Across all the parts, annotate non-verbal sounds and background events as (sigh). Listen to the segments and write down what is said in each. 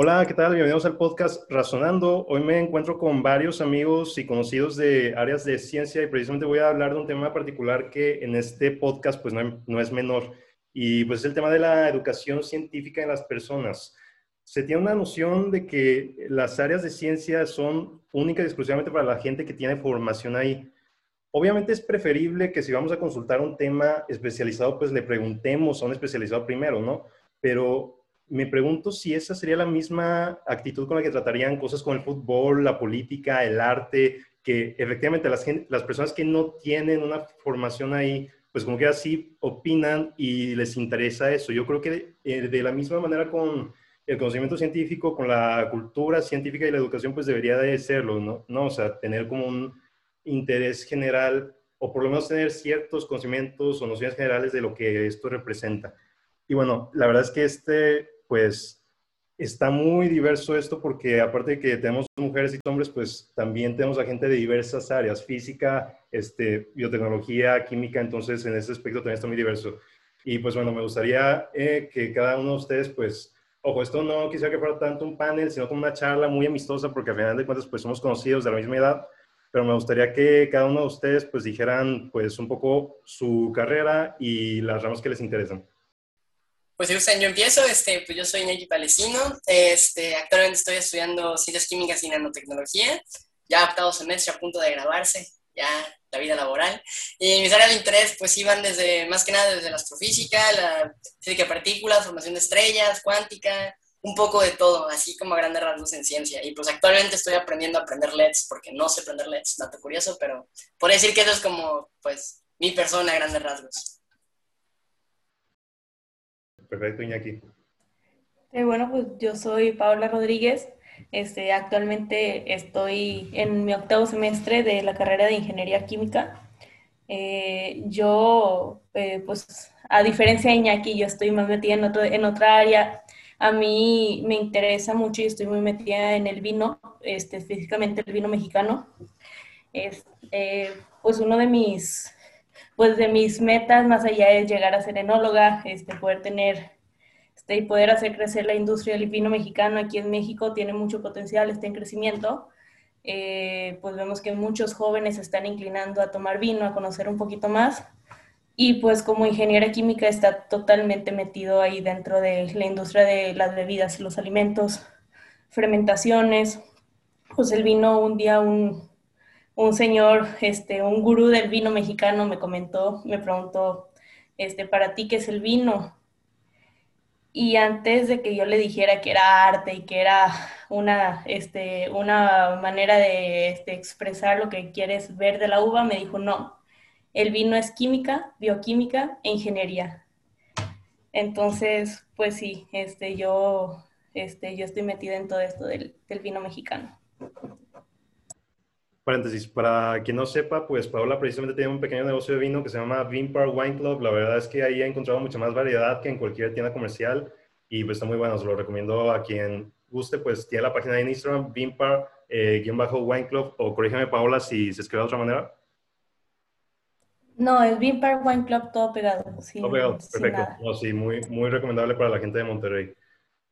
Hola, ¿qué tal? Bienvenidos al podcast Razonando. Hoy me encuentro con varios amigos y conocidos de áreas de ciencia y precisamente voy a hablar de un tema particular que en este podcast pues no, es menor y pues es el tema de la educación científica en las personas. Se tiene una noción de que las áreas de ciencia son únicas y exclusivamente para la gente que tiene formación ahí. Obviamente es preferible que si vamos a consultar un tema especializado, pues le preguntemos a un especializado primero, ¿no? Pero me pregunto si esa sería la misma actitud con la que tratarían cosas como el fútbol, la política, el arte, que efectivamente las, las personas que no tienen una formación ahí, pues como que así opinan y les interesa eso. Yo creo que eh, de la misma manera con el conocimiento científico, con la cultura científica y la educación, pues debería de serlo, ¿no? ¿no? O sea, tener como un interés general o por lo menos tener ciertos conocimientos o nociones generales de lo que esto representa. Y bueno, la verdad es que este pues está muy diverso esto porque aparte de que tenemos mujeres y hombres, pues también tenemos a gente de diversas áreas, física, este, biotecnología, química, entonces en ese aspecto también está muy diverso. Y pues bueno, me gustaría eh, que cada uno de ustedes, pues, ojo, esto no quisiera que fuera tanto un panel, sino como una charla muy amistosa, porque al final de cuentas, pues somos conocidos de la misma edad, pero me gustaría que cada uno de ustedes, pues, dijeran, pues, un poco su carrera y las ramas que les interesan. Pues yo empiezo, este, pues yo soy Iñaki Palesino, este, actualmente estoy estudiando Ciencias Químicas y Nanotecnología, ya octavo semestre a punto de graduarse, ya la vida laboral. Y mis áreas de interés pues iban desde, más que nada desde la astrofísica, la física de partículas, formación de estrellas, cuántica, un poco de todo, así como a grandes rasgos en ciencia. Y pues actualmente estoy aprendiendo a aprender LEDs, porque no sé aprender LEDs, dato curioso, pero por decir que eso es como, pues, mi persona a grandes rasgos. Perfecto, Iñaki. Eh, bueno, pues yo soy Paola Rodríguez. Este, actualmente estoy en mi octavo semestre de la carrera de Ingeniería Química. Eh, yo, eh, pues, a diferencia de Iñaki, yo estoy más metida en, otro, en otra área. A mí me interesa mucho y estoy muy metida en el vino, este, específicamente el vino mexicano. Es, pues uno de mis pues de mis metas más allá es llegar a ser enóloga, este, poder tener este, y poder hacer crecer la industria del vino mexicano aquí en México tiene mucho potencial, está en crecimiento. Eh, pues vemos que muchos jóvenes están inclinando a tomar vino, a conocer un poquito más. Y pues como ingeniera química está totalmente metido ahí dentro de la industria de las bebidas, los alimentos, fermentaciones. Pues el vino, un día un, un señor, este, un gurú del vino mexicano me comentó, me preguntó, este, ¿para ti qué es el vino? Y antes de que yo le dijera que era arte y que era una, este, una manera de este, expresar lo que quieres ver de la uva, me dijo, no, el vino es química, bioquímica e ingeniería. Entonces, pues sí, este, yo, este, yo estoy metida en todo esto del, del vino mexicano paréntesis, para quien no sepa, pues Paola precisamente tiene un pequeño negocio de vino que se llama Vinpar Wine Club. La verdad es que ahí he encontrado mucha más variedad que en cualquier tienda comercial y pues está muy bueno. Se lo recomiendo a quien guste, pues tiene la página de Instagram, Vinpar, eh, Wine Club, o corrígeme Paola si se escribe de otra manera. No, es Vinpar Wine Club todo pegado. todo pegado, perfecto. sí, muy, muy recomendable para la gente de Monterrey.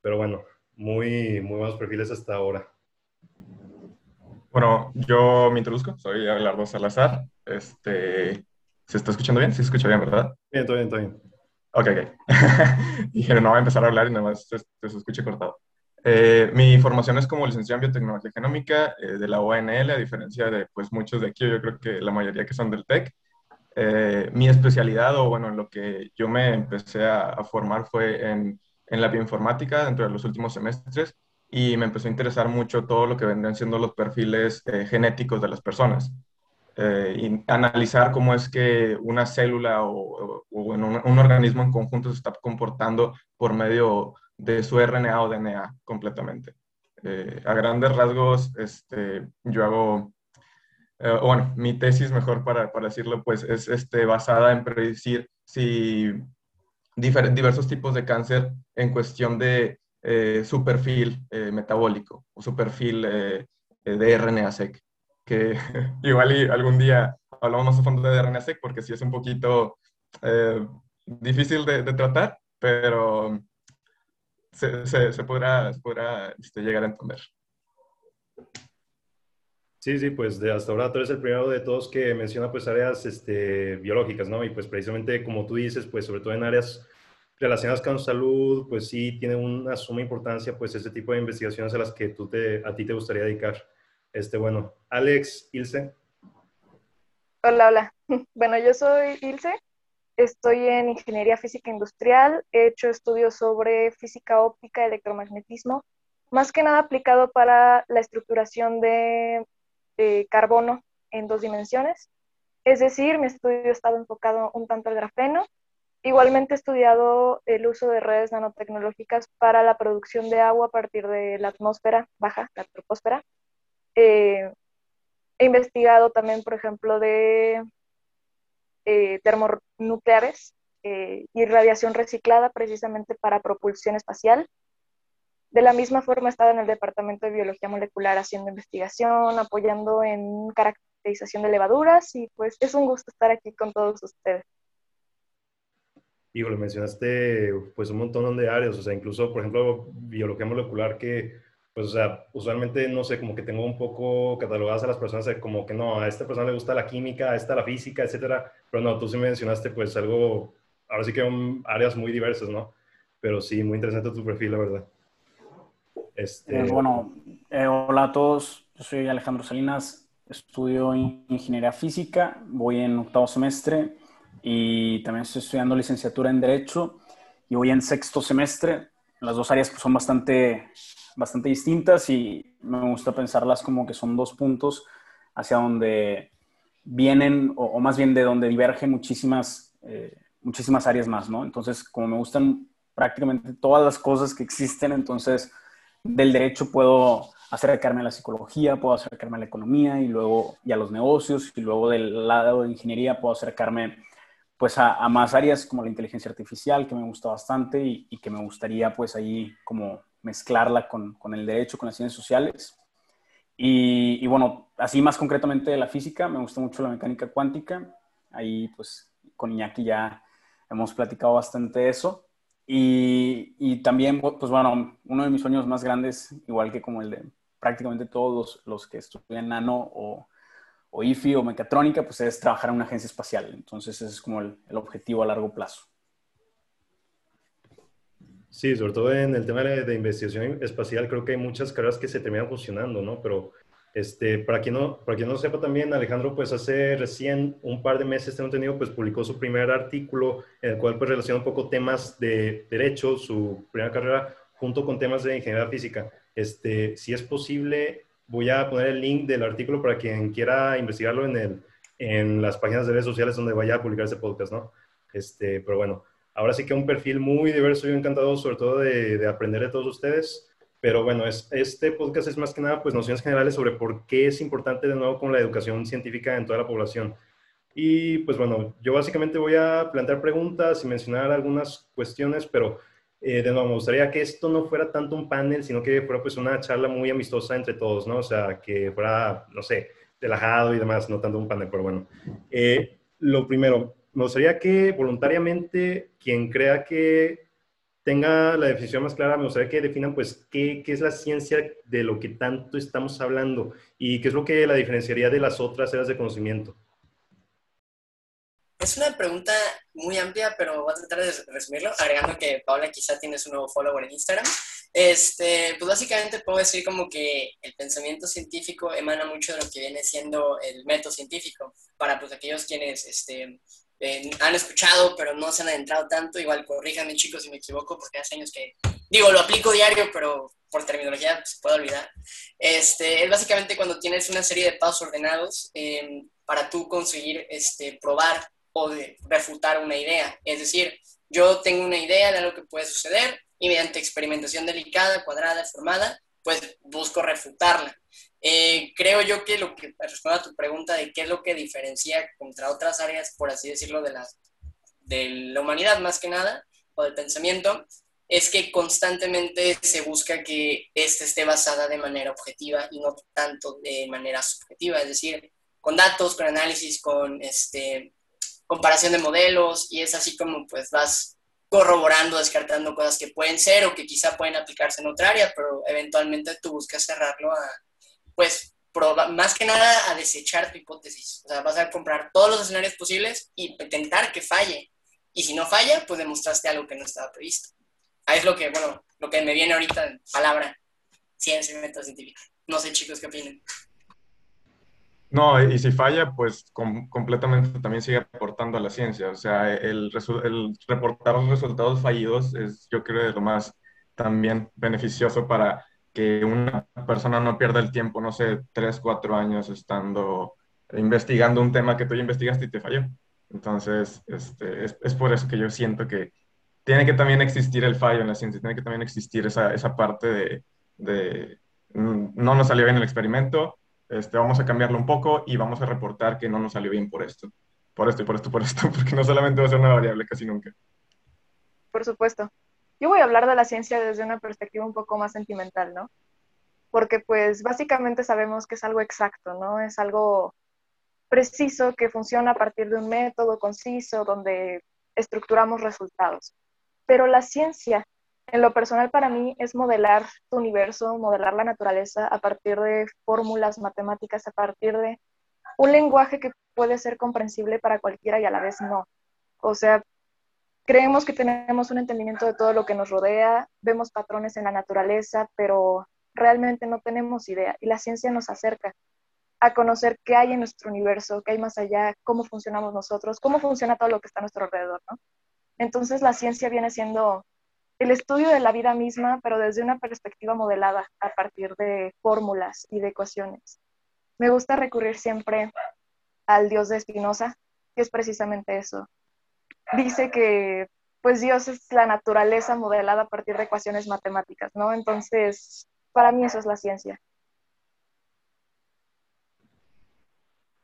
Pero bueno, muy, muy buenos perfiles hasta ahora. Bueno, yo me introduzco, soy Abelardo Salazar. Este, ¿Se está escuchando bien? Sí se escucha bien, ¿verdad? Bien, todo bien, todo bien. Ok, ok. (laughs) Dije, no voy a empezar a hablar y nada más se, se escuche cortado. Eh, mi formación es como licenciado en biotecnología genómica eh, de la ONL, a diferencia de pues muchos de aquí, yo creo que la mayoría que son del TEC. Eh, mi especialidad, o bueno, en lo que yo me empecé a, a formar fue en, en la bioinformática dentro de los últimos semestres y me empezó a interesar mucho todo lo que vendrían siendo los perfiles eh, genéticos de las personas. Eh, y analizar cómo es que una célula o, un, organismo en conjunto se está comportando por medio de su RNA o DNA completamente. Eh, a grandes rasgos, este, yo hago, bueno, mi tesis, mejor para, para, decirlo, pues es este, basada en predecir si diversos tipos de cáncer en cuestión de eh, su perfil eh, metabólico o su perfil eh, de RNA-seq, que (laughs) igual algún día hablamos más a fondo de RNA-seq porque sí es un poquito difícil de, tratar, pero se, podrá, este, llegar a entender. Sí, sí, pues de hasta ahora tú eres el primero de todos que menciona pues áreas este, biológicas, ¿no? Y pues precisamente como tú dices, pues sobre todo en áreas relacionadas con salud, pues sí tiene una suma importancia pues ese tipo de investigaciones a las que tú te, a ti te gustaría dedicar. Este, bueno, Alex, Ilse. Hola, hola. (laughs) Bueno, yo soy Ilse, estoy en Ingeniería Física Industrial, he hecho estudios sobre física óptica, electromagnetismo, más que nada aplicado para la estructuración de carbono en dos dimensiones. Es decir, mi estudio ha estado enfocado un tanto al grafeno. Igualmente he estudiado el uso de redes nanotecnológicas para la producción de agua a partir de la atmósfera baja, la troposfera. Eh, he investigado también, por ejemplo, de eh, termonucleares eh, y radiación reciclada precisamente para propulsión espacial. De la misma forma, he estado en el Departamento de Biología Molecular haciendo investigación, apoyando en caracterización de levaduras y pues es un gusto estar aquí con todos ustedes. Híjole, mencionaste pues un montón de áreas, o sea, incluso, por ejemplo, biología molecular que, pues, o sea, usualmente, no sé, como que tengo un poco catalogadas a las personas como que no, a esta persona le gusta la química, a esta la física, etcétera, pero no, tú sí mencionaste pues algo, ahora sí que áreas muy diversas, ¿no? Pero sí, muy interesante tu perfil, la verdad. Este... Eh, bueno, eh, hola a todos, yo soy Alejandro Salinas, estudio ingeniería física, voy en octavo semestre y también estoy estudiando licenciatura en Derecho y voy en sexto semestre. Las dos áreas son bastante, bastante distintas y me gusta pensarlas como que son dos puntos hacia donde vienen, o, más bien de donde divergen muchísimas, eh, muchísimas áreas más, ¿no? Entonces, como me gustan prácticamente todas las cosas que existen, entonces del derecho puedo acercarme a la psicología, puedo acercarme a la economía y luego y a los negocios y luego del lado de ingeniería puedo acercarme pues a, más áreas como la inteligencia artificial que me gusta bastante y, que me gustaría pues ahí como mezclarla con, con, el derecho, con las ciencias sociales. Y, bueno, así más concretamente la física, me gusta mucho la mecánica cuántica. Ahí pues con Iñaki ya hemos platicado bastante de eso. Y, también, pues bueno, uno de mis sueños más grandes, igual que como el de prácticamente todos los, que estudian nano o, o, IFI o mecatrónica, pues es trabajar en una agencia espacial. Entonces ese es como el, el objetivo a largo plazo. Sí, sobre todo en el tema de, de, investigación espacial, creo que hay muchas carreras que se terminan fusionando, ¿no? Pero este, para, quien no, para quien no sepa también, Alejandro, pues hace recién un par de meses, tengo entendido, pues publicó su primer artículo en el cual pues relaciona un poco temas de derecho, su primera carrera, junto con temas de ingeniería física. Este, si es posible, voy a poner el link del artículo para quien quiera investigarlo en, el, en las páginas de redes sociales donde vaya a publicar ese podcast, ¿no? Este, pero bueno, ahora sí que un perfil muy diverso y encantado, sobre todo de, de aprender de todos ustedes. Pero bueno, es, este podcast es más que nada pues nociones generales sobre por qué es importante de nuevo con la educación científica en toda la población. Y pues bueno, yo básicamente voy a plantear preguntas y mencionar algunas cuestiones, pero eh, de nuevo me gustaría que esto no fuera tanto un panel, sino que fuera pues una charla muy amistosa entre todos, ¿no? O sea, que fuera, no sé, relajado y demás, no tanto un panel, pero bueno. Eh, lo primero, me gustaría que voluntariamente quien crea que tenga la definición más clara, me gustaría que definan pues qué, qué, es la ciencia de lo que tanto estamos hablando y qué es lo que la diferenciaría de las otras áreas de conocimiento. Es una pregunta muy amplia, pero voy a tratar de resumirlo, agregando que Paula quizá tiene su nuevo follower en Instagram. Este, pues básicamente puedo decir como que el pensamiento científico emana mucho de lo que viene siendo el método científico, para pues aquellos quienes este, eh, han escuchado, pero no se han adentrado tanto. Igual, corríjanme, chicos, si me equivoco, porque hace años que, digo, lo aplico diario, pero por terminología se puede olvidar. Este, es básicamente cuando tienes una serie de pasos ordenados em, para tú conseguir este, probar o de refutar una idea. Es decir, yo tengo una idea de algo que puede suceder y mediante experimentación delicada, cuadrada, formada, pues busco refutarla. Eh, creo yo que lo que responde a tu pregunta de qué es lo que diferencia contra otras áreas, por así decirlo, de de la humanidad más que nada, o del pensamiento, es que constantemente se busca que ésta esté basada de manera objetiva y no tanto de manera subjetiva, es decir, con datos, con análisis, con este, comparación de modelos, y es así como pues vas corroborando, descartando cosas que pueden ser o que quizá pueden aplicarse en otra área, pero eventualmente tú buscas cerrarlo a, pues, más que nada a desechar tu hipótesis. O sea, vas a comprar todos los escenarios posibles y intentar que falle. Y si no falla, pues demostraste algo que no estaba previsto. Ahí es lo que, bueno, lo que me viene ahorita en palabra, ciencia y método científico. No sé, chicos, qué opinan. No, y si falla, pues completamente también sigue aportando a la ciencia. O sea, el, reportar los resultados fallidos es, yo creo, lo más también beneficioso para que una persona no pierda el tiempo, no sé, tres, cuatro años estando investigando un tema que tú ya investigaste y te falló. Entonces, este, es, es, por eso que yo siento que tiene que también existir el fallo en la ciencia, tiene que también existir esa, esa parte de, de, mm, no nos salió bien el experimento, este, vamos a cambiarlo un poco y vamos a reportar que no nos salió bien por esto, por esto y por esto, por esto, (laughs) porque no solamente va a ser una variable casi nunca. Por supuesto. Yo voy a hablar de la ciencia desde una perspectiva un poco más sentimental, ¿no? Porque pues básicamente sabemos que es algo exacto, ¿no? Es algo preciso que funciona a partir de un método conciso donde estructuramos resultados. Pero la ciencia, en lo personal para mí, es modelar tu universo, modelar la naturaleza a partir de fórmulas matemáticas, a partir de un lenguaje que puede ser comprensible para cualquiera y a la vez no. O sea, Creemos que tenemos un entendimiento de todo lo que nos rodea, vemos patrones en la naturaleza, pero realmente no tenemos idea. Y la ciencia nos acerca a conocer qué hay en nuestro universo, qué hay más allá, cómo funcionamos nosotros, cómo funciona todo lo que está a nuestro alrededor, ¿no? Entonces la ciencia viene siendo el estudio de la vida misma, pero desde una perspectiva modelada a partir de fórmulas y de ecuaciones. Me gusta recurrir siempre al Dios de Spinoza, que es precisamente eso, dice que pues Dios es la naturaleza modelada a partir de ecuaciones matemáticas, ¿no? Entonces, para mí eso es la ciencia.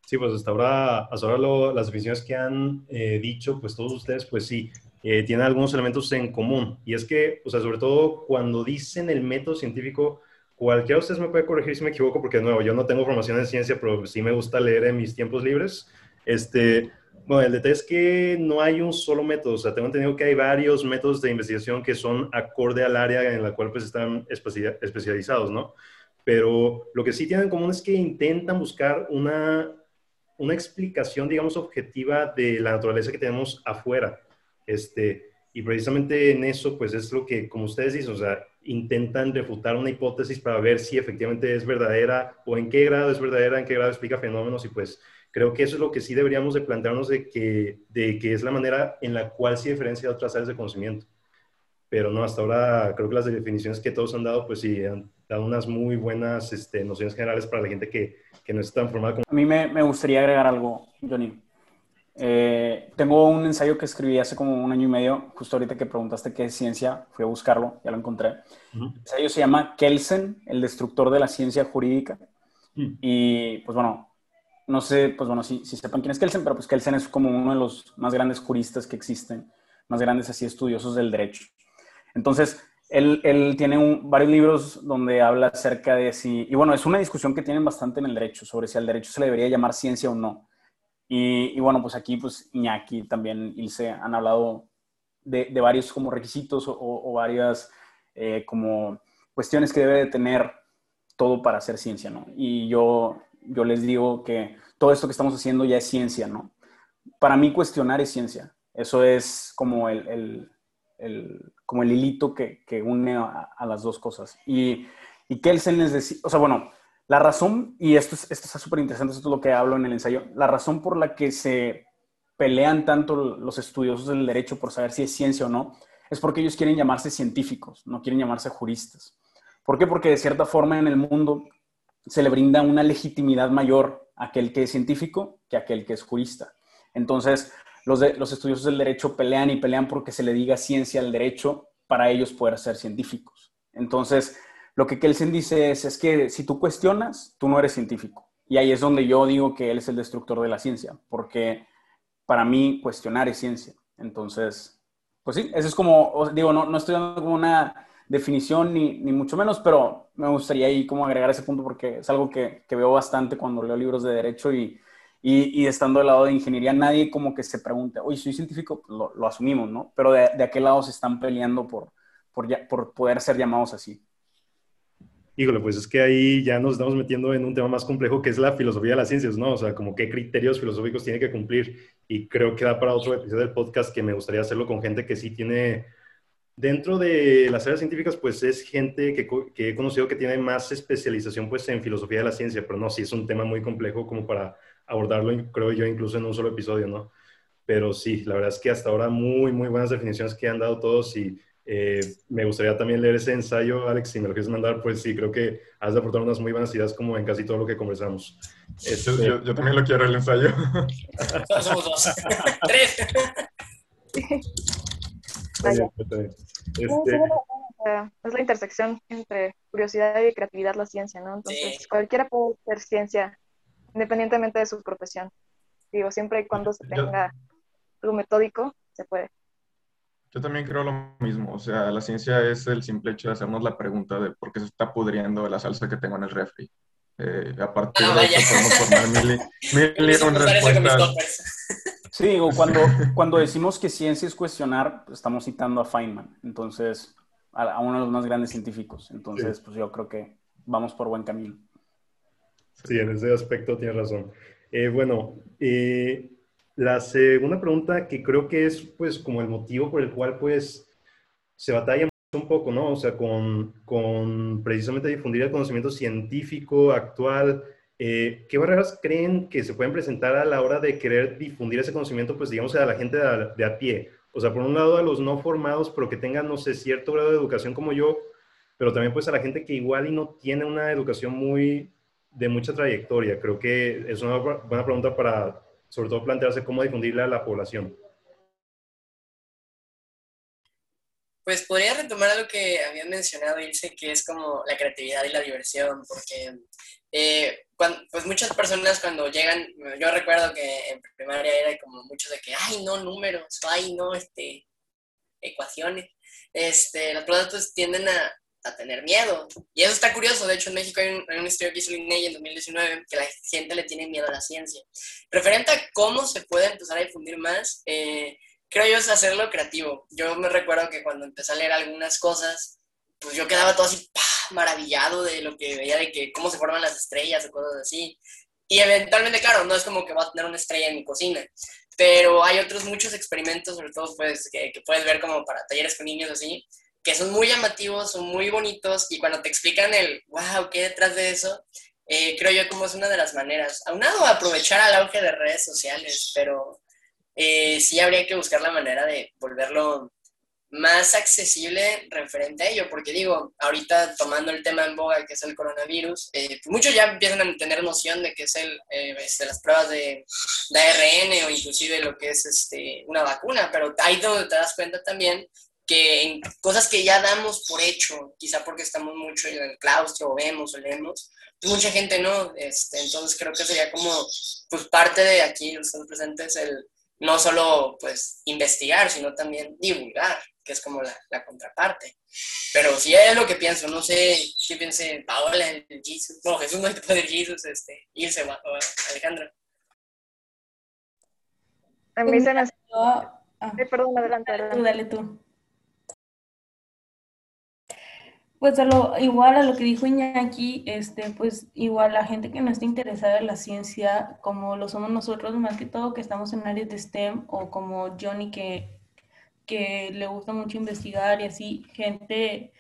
Sí, pues hasta ahora, hasta ahora las definiciones que han eh, dicho, pues todos ustedes, pues sí, eh, tienen algunos elementos en común. Y es que, o sea, sobre todo cuando dicen el método científico, cualquiera de ustedes me puede corregir si me equivoco, porque de nuevo, yo no tengo formación en ciencia, pero sí me gusta leer en mis tiempos libres. Este, bueno, el detalle es que no hay un solo método, o sea, tengo entendido que hay varios métodos de investigación que son acorde al área en la cual pues están especializados, ¿no? Pero lo que sí tienen en común es que intentan buscar una, una explicación, digamos, objetiva de la naturaleza que tenemos afuera. Este, y precisamente en eso, pues es lo que, como ustedes dicen, o sea, intentan refutar una hipótesis para ver si efectivamente es verdadera o en qué grado es verdadera, en qué grado explica fenómenos y pues Creo que eso es lo que sí deberíamos de plantearnos de que, de que es la manera en la cual se diferencia de otras áreas de conocimiento. Pero no, hasta ahora creo que las definiciones que todos han dado, pues sí, han dado unas muy buenas este, nociones generales para la gente que, que no está tan formada. Como... A mí me, me, gustaría agregar algo, Johnny. Eh, tengo un ensayo que escribí hace como un año y medio, justo ahorita que preguntaste qué es ciencia, fui a buscarlo, ya lo encontré. El ensayo se llama Kelsen, el destructor de la ciencia jurídica. Mm. Y pues bueno, no sé, pues bueno, si, si sepan quién es Kelsen, pero pues Kelsen es como uno de los más grandes juristas que existen, más grandes así estudiosos del derecho. Entonces, él, él tiene varios libros donde habla acerca de si, y bueno, es una discusión que tienen bastante en el derecho, sobre si al derecho se le debería llamar ciencia o no. Y, y bueno, pues aquí pues Iñaki también, Ilse, han hablado de, de varios como requisitos o, o varias eh, como cuestiones que debe de tener todo para hacer ciencia, ¿no? Y yo yo les digo que todo esto que estamos haciendo ya es ciencia, ¿no? Para mí cuestionar es ciencia. Eso es como el, como el hilito que, une a, las dos cosas. Y, y Kelsen les decía, o sea, bueno, la razón, y esto, es, esto está súper interesante, esto es lo que hablo en el ensayo, la razón por la que se pelean tanto los estudiosos del derecho por saber si es ciencia o no, es porque ellos quieren llamarse científicos, no quieren llamarse juristas. ¿Por qué? Porque de cierta forma en el mundo se le brinda una legitimidad mayor a aquel que es científico que a aquel que es jurista. Entonces, los, los estudiosos del derecho pelean y pelean porque se le diga ciencia al derecho para ellos poder ser científicos. Entonces, lo que Kelsen dice es, es que si tú cuestionas, tú no eres científico. Y ahí es donde yo digo que él es el destructor de la ciencia, porque para mí cuestionar es ciencia. Entonces, pues sí, eso es como, digo, no, no estoy dando como una definición ni, ni, mucho menos, pero me gustaría ahí como agregar ese punto porque es algo que, que veo bastante cuando leo libros de derecho y, Y, estando del lado de ingeniería, nadie como que se pregunte, oye, soy científico, pues lo, asumimos, ¿no? Pero de, de, aquel lado se están peleando por, por, por poder ser llamados así. Híjole, pues es que ahí ya nos estamos metiendo en un tema más complejo que es la filosofía de las ciencias, ¿no? O sea, como qué criterios filosóficos tiene que cumplir. Y creo que da para otro episodio del podcast que me gustaría hacerlo con gente que sí tiene, dentro de las áreas científicas, pues es gente que, que he conocido que tiene más especialización pues en filosofía de la ciencia, pero no, sí es un tema muy complejo como para abordarlo, creo yo, incluso en un solo episodio, ¿no? Pero sí, la verdad es que hasta ahora muy, muy buenas definiciones que han dado todos y eh, me gustaría también leer ese ensayo, Alex, si me lo quieres mandar, pues sí, creo que has de aportar unas muy buenas ideas como en casi todo lo que conversamos. Este, yo, yo, también lo quiero, el ensayo. Somos dos. (laughs) Tres. Este... Es la intersección entre curiosidad y creatividad la ciencia, ¿no? Entonces, cualquiera puede ser ciencia independientemente de su profesión. Digo, siempre y cuando se tenga algo metódico, se puede. Yo también creo lo mismo. O sea, la ciencia es el simple hecho de hacernos la pregunta de por qué se está pudriendo la salsa que tengo en el refri. Eh, aparte ah, de eso, podemos formar mil, (laughs) mil respuestas. Sí, o cuando, (laughs) cuando decimos que ciencia es cuestionar, estamos citando a Feynman. Entonces, a, uno de los más grandes científicos. Entonces, pues yo creo que vamos por buen camino. Sí, en ese aspecto tienes razón. Eh, bueno, eh, la segunda pregunta que creo que es pues como el motivo por el cual pues se batalla un poco, ¿no? O sea, con, con precisamente difundir el conocimiento científico actual. Eh, ¿Qué barreras creen que se pueden presentar a la hora de querer difundir ese conocimiento, pues digamos, a la gente de a, de a pie? O sea, por un lado a los no formados, pero que tengan, no sé, cierto grado de educación como yo, pero también pues a la gente que igual y no tiene una educación muy de mucha trayectoria. Creo que es una buena pregunta para, sobre todo, plantearse cómo difundirla a la población. Pues podría retomar algo que había mencionado, Ilse, que es como la creatividad y la diversión, porque eh, pues muchas personas cuando llegan, yo recuerdo que en primaria era como mucho de que, ay, no, números, ay, no, este, ecuaciones. Este, los productos tienden a, a tener miedo. Y eso está curioso. De hecho, en México hay un, estudio que hizo el INEI en 2019 que la gente le tiene miedo a la ciencia. Referente a cómo se puede empezar a difundir más, eh, creo yo es hacerlo creativo. Yo me recuerdo que cuando empecé a leer algunas cosas, pues yo quedaba todo así maravillado de lo que veía, de que cómo se forman las estrellas o cosas así. Y eventualmente, claro, no es como que voy a tener una estrella en mi cocina, pero hay otros muchos experimentos, sobre todo pues, que, que puedes ver como para talleres con niños así, que son muy llamativos, son muy bonitos y cuando te explican el, wow, ¿qué detrás de eso? Eh, creo yo como es una de las maneras. Aunado a aprovechar al auge de redes sociales, pero eh, sí habría que buscar la manera de volverlo más accesible referente a ello, porque digo, ahorita tomando el tema en boga que es el coronavirus, eh, muchos ya empiezan a tener noción de que es el, este, las pruebas de, de, ARN o inclusive lo que es este, una vacuna, pero ahí donde te das cuenta también que en cosas que ya damos por hecho, quizá porque estamos mucho en el claustro o vemos o leemos, pues mucha gente no, este, entonces creo que sería como pues parte de aquí los presentes el no solo pues investigar, sino también divulgar, que es como la, la contraparte. Pero sí es lo que pienso, no sé qué piense Paola, el Jesus, no, Jesús no puede Jesus, este, irse o Alejandro. A mí se me... Ah. Perdón, adelante, adelante. Dale tú. Pues a lo, igual a lo que dijo Iñaki, este, pues igual la gente que no está interesada en la ciencia, como lo somos nosotros, más que todo que estamos en áreas de STEM, o como Johnny que, que le gusta mucho investigar y así, gente,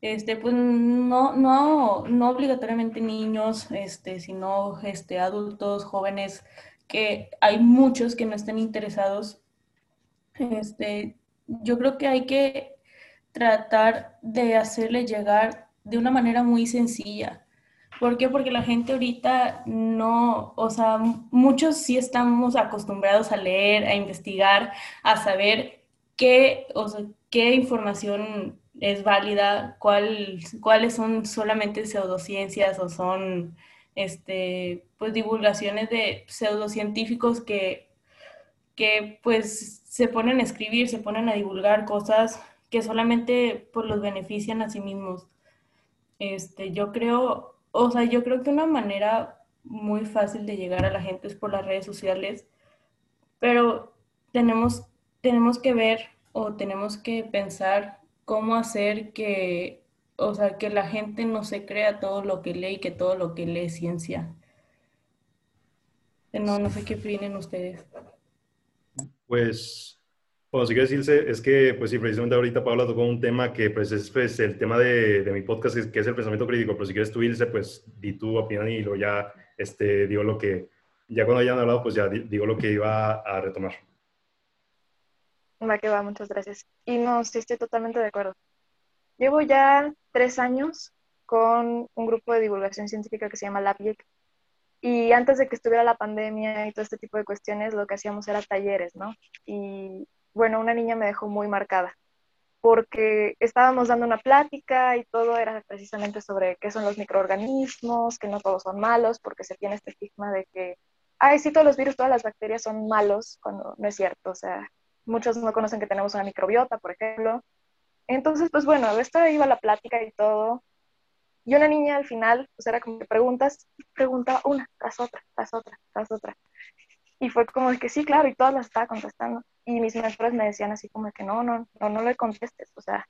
este, pues no, no, no obligatoriamente niños, este, sino este, adultos, jóvenes, que hay muchos que no están interesados. Este, yo creo que hay que tratar de hacerle llegar de una manera muy sencilla. ¿Por qué? Porque la gente ahorita no, o sea, muchos sí estamos acostumbrados a leer, a investigar, a saber qué, o sea, qué información es válida, cuál, cuáles son solamente pseudociencias o son este, pues divulgaciones de pseudocientíficos que, que pues se ponen a escribir, se ponen a divulgar cosas que solamente pues los benefician a sí mismos. Este, yo creo, o sea, yo creo que una manera muy fácil de llegar a la gente es por las redes sociales, pero tenemos, tenemos que ver o tenemos que pensar cómo hacer que, o sea, que la gente no se crea todo lo que lee y que todo lo que lee es ciencia. No, no sé qué opinen ustedes. Pues, bueno, si quiero decirse, es que, pues sí, precisamente ahorita Paula tocó un tema que, pues, es pues, el tema de, de mi podcast, que es el pensamiento crítico, pero si quieres tú, Ilse, pues, di tu opinión y luego ya, este, digo lo que, ya cuando hayan hablado, pues ya digo lo que iba a retomar. Va que va, muchas gracias. Y no, sí estoy totalmente de acuerdo. Llevo ya tres años con un grupo de divulgación científica que se llama LabGeek. Y antes de que estuviera la pandemia y todo este tipo de cuestiones, lo que hacíamos era talleres, ¿no? Y bueno, una niña me dejó muy marcada porque estábamos dando una plática y todo era precisamente sobre qué son los microorganismos, que no todos son malos, porque se tiene este estigma de que, ay, sí, todos los virus, todas las bacterias son malos, cuando no es cierto. O sea, muchos no conocen que tenemos una microbiota, por ejemplo. Entonces, pues bueno, esto iba la plática y todo. Y una niña al final, pues era como que preguntas, preguntaba una tras otra, tras otra, tras otra. Y fue como de que sí, claro, y todas las estaba contestando. Y mis mentores me decían así como que no, no, no, no le contestes, o sea,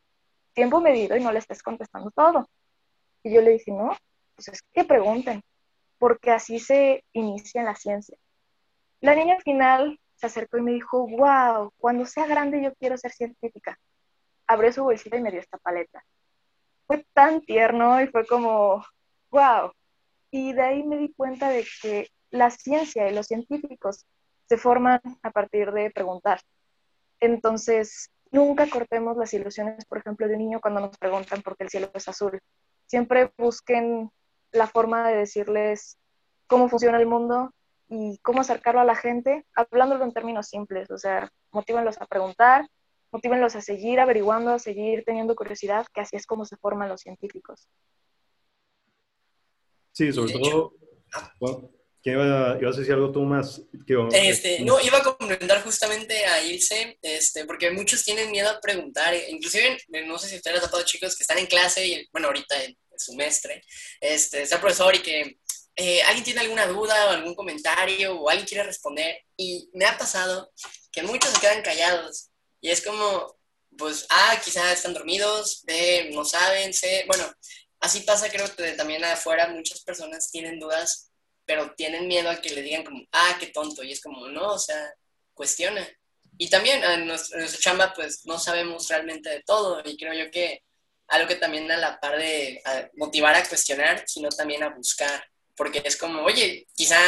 tiempo medido y no le estés contestando todo. Y yo le dije, no, pues es que pregunten, porque así se inicia la ciencia. La niña al final se acercó y me dijo, wow, cuando sea grande yo quiero ser científica. Abrió su bolsita y me dio esta paleta. Fue tan tierno y fue como, wow. Y de ahí me di cuenta de que la ciencia y los científicos se forman a partir de preguntar. Entonces, nunca cortemos las ilusiones, por ejemplo, de un niño cuando nos preguntan por qué el cielo es azul. Siempre busquen la forma de decirles cómo funciona el mundo, y cómo acercarlo a la gente, hablándolo en términos simples, o sea, motívenlos a preguntar, motívenlos a seguir averiguando, a seguir teniendo curiosidad, que así es como se forman los científicos. Sí, sobre todo, ¿qué iba, ibas a decir algo tú más? este, no, iba a comentar justamente a Ilse, este, porque muchos tienen miedo a preguntar, inclusive, no sé si ustedes han topado chicos que están en clase, y bueno, ahorita en el semestre, este, está el profesor y que eh, alguien tiene alguna duda o algún comentario o alguien quiere responder y me ha pasado que muchos se quedan callados y es como, pues, ah, quizás están dormidos, B, no saben, C, bueno, así pasa creo que también afuera muchas personas tienen dudas, pero tienen miedo a que le digan como, ah, qué tonto, y es como, no, o sea, cuestiona. Y también en nuestra, chamba, pues, no sabemos realmente de todo y creo yo que algo que también a la par de motivar a cuestionar, sino también a buscar porque es como, oye, quizá